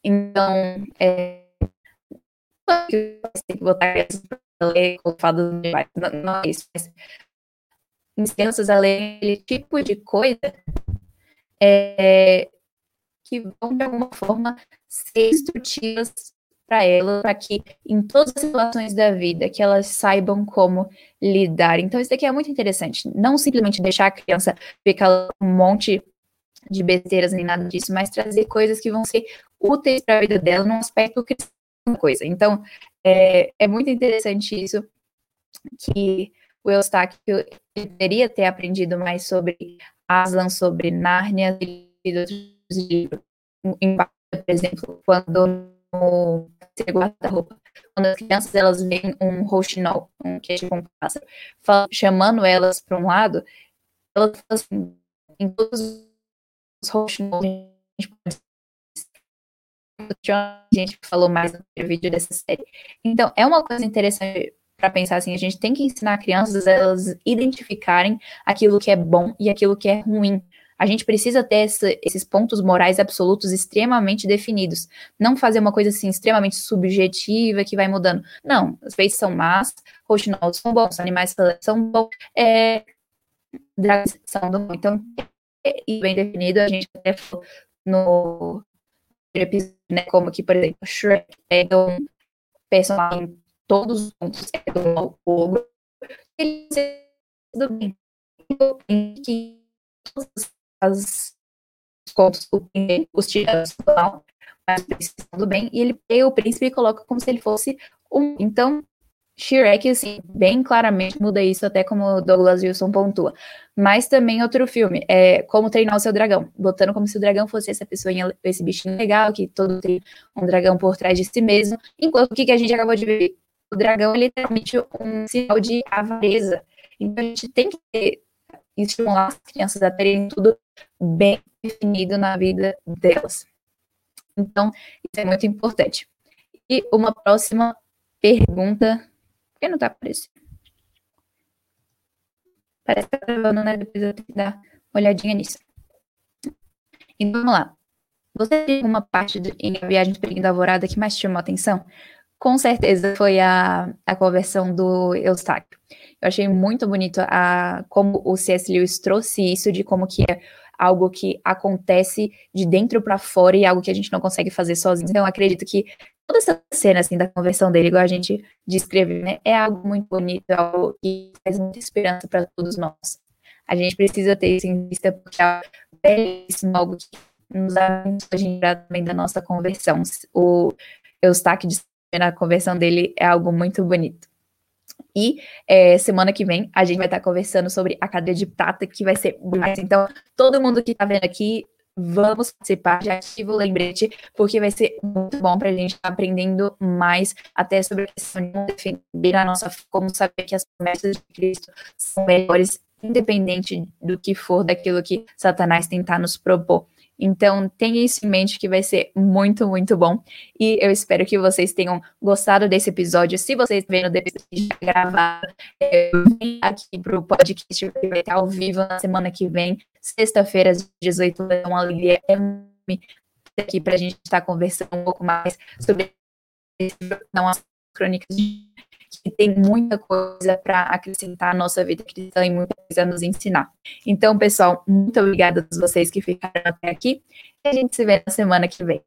Então, é, tem que botar para ler fados medievais, não, não é isso, mas crianças a ler aquele tipo de coisa é, que vão, de alguma forma, ser instrutivas para ela, para que em todas as situações da vida que elas saibam como lidar. Então isso daqui é muito interessante, não simplesmente deixar a criança ficar um monte de besteiras nem nada disso, mas trazer coisas que vão ser úteis para a vida dela num aspecto cristão coisa. Então é, é muito interessante isso que o Eustáquio deveria ter aprendido mais sobre Aslan, sobre Nárnia e outros livros. Por exemplo, quando guarda-roupa. Quando as crianças elas veem um rouxinol, um, que é tipo um pássaro, chamando elas para um lado, elas falam assim, em todos os rouxinols a gente falou mais no vídeo dessa série. Então, é uma coisa interessante para pensar assim, a gente tem que ensinar crianças elas identificarem aquilo que é bom e aquilo que é ruim. A gente precisa ter esses pontos morais absolutos extremamente definidos. Não fazer uma coisa assim extremamente subjetiva que vai mudando. Não, os peixes são más, roxinóis são bons, animais são bons, é, dragões são bons. Então, e bem definido, a gente até falou no episódio, né, como que, por exemplo, Shrek pega um personagem todos os pontos é do ogro, ele tudo bem. Que contos os tiranos mas tudo bem, e ele pega o príncipe e coloca como se ele fosse um. Então, Shrek, assim, bem claramente muda isso, até como Douglas Wilson pontua. Mas também outro filme, é Como Treinar o Seu Dragão, botando como se o dragão fosse essa pessoa, esse bichinho legal, que todo tem um dragão por trás de si mesmo, enquanto o que, que a gente acabou de ver? O dragão é literalmente um sinal de avareza. Então a gente tem que estimular as crianças a terem tudo bem definido na vida delas. Então, isso é muito importante. E uma próxima pergunta. Por que não está aparecendo? Parece que está gravando, né? Depois eu tenho que dar uma olhadinha nisso. Então, vamos lá. Você tem uma parte de, em A Viagem de da Alvorada que mais chamou a atenção? Com certeza foi a, a conversão do Eustáquio. Eu achei muito bonito a, como o C.S. Lewis trouxe isso de como que é algo que acontece de dentro para fora e algo que a gente não consegue fazer sozinho. Então, acredito que toda essa cena assim da conversão dele, igual a gente descreve, né, é algo muito bonito, é algo que traz muita esperança para todos nós. A gente precisa ter isso em vista porque é algo que nos dá a gente também da nossa conversão. O Eustáquio na conversão dele é algo muito bonito. E é, semana que vem a gente vai estar conversando sobre a cadeia de prata, que vai ser mais. Então, todo mundo que está vendo aqui, vamos participar. Já ativa o lembrete, porque vai ser muito bom para a gente estar tá aprendendo mais até sobre a questão de defender a nossa como saber que as promessas de Cristo são melhores, independente do que for daquilo que Satanás tentar nos propor. Então, tenha isso em mente que vai ser muito, muito bom. E eu espero que vocês tenham gostado desse episódio. Se vocês vendo depois de gravar, é, vem aqui para o podcast vai estar ao vivo na semana que vem, sexta-feira, às 18 horas. É uma alegria enorme aqui para a gente estar conversando um pouco mais sobre não as crônicas de que tem muita coisa para acrescentar à nossa vida cristã e muita coisa a nos ensinar. Então, pessoal, muito obrigada a vocês que ficaram até aqui e a gente se vê na semana que vem.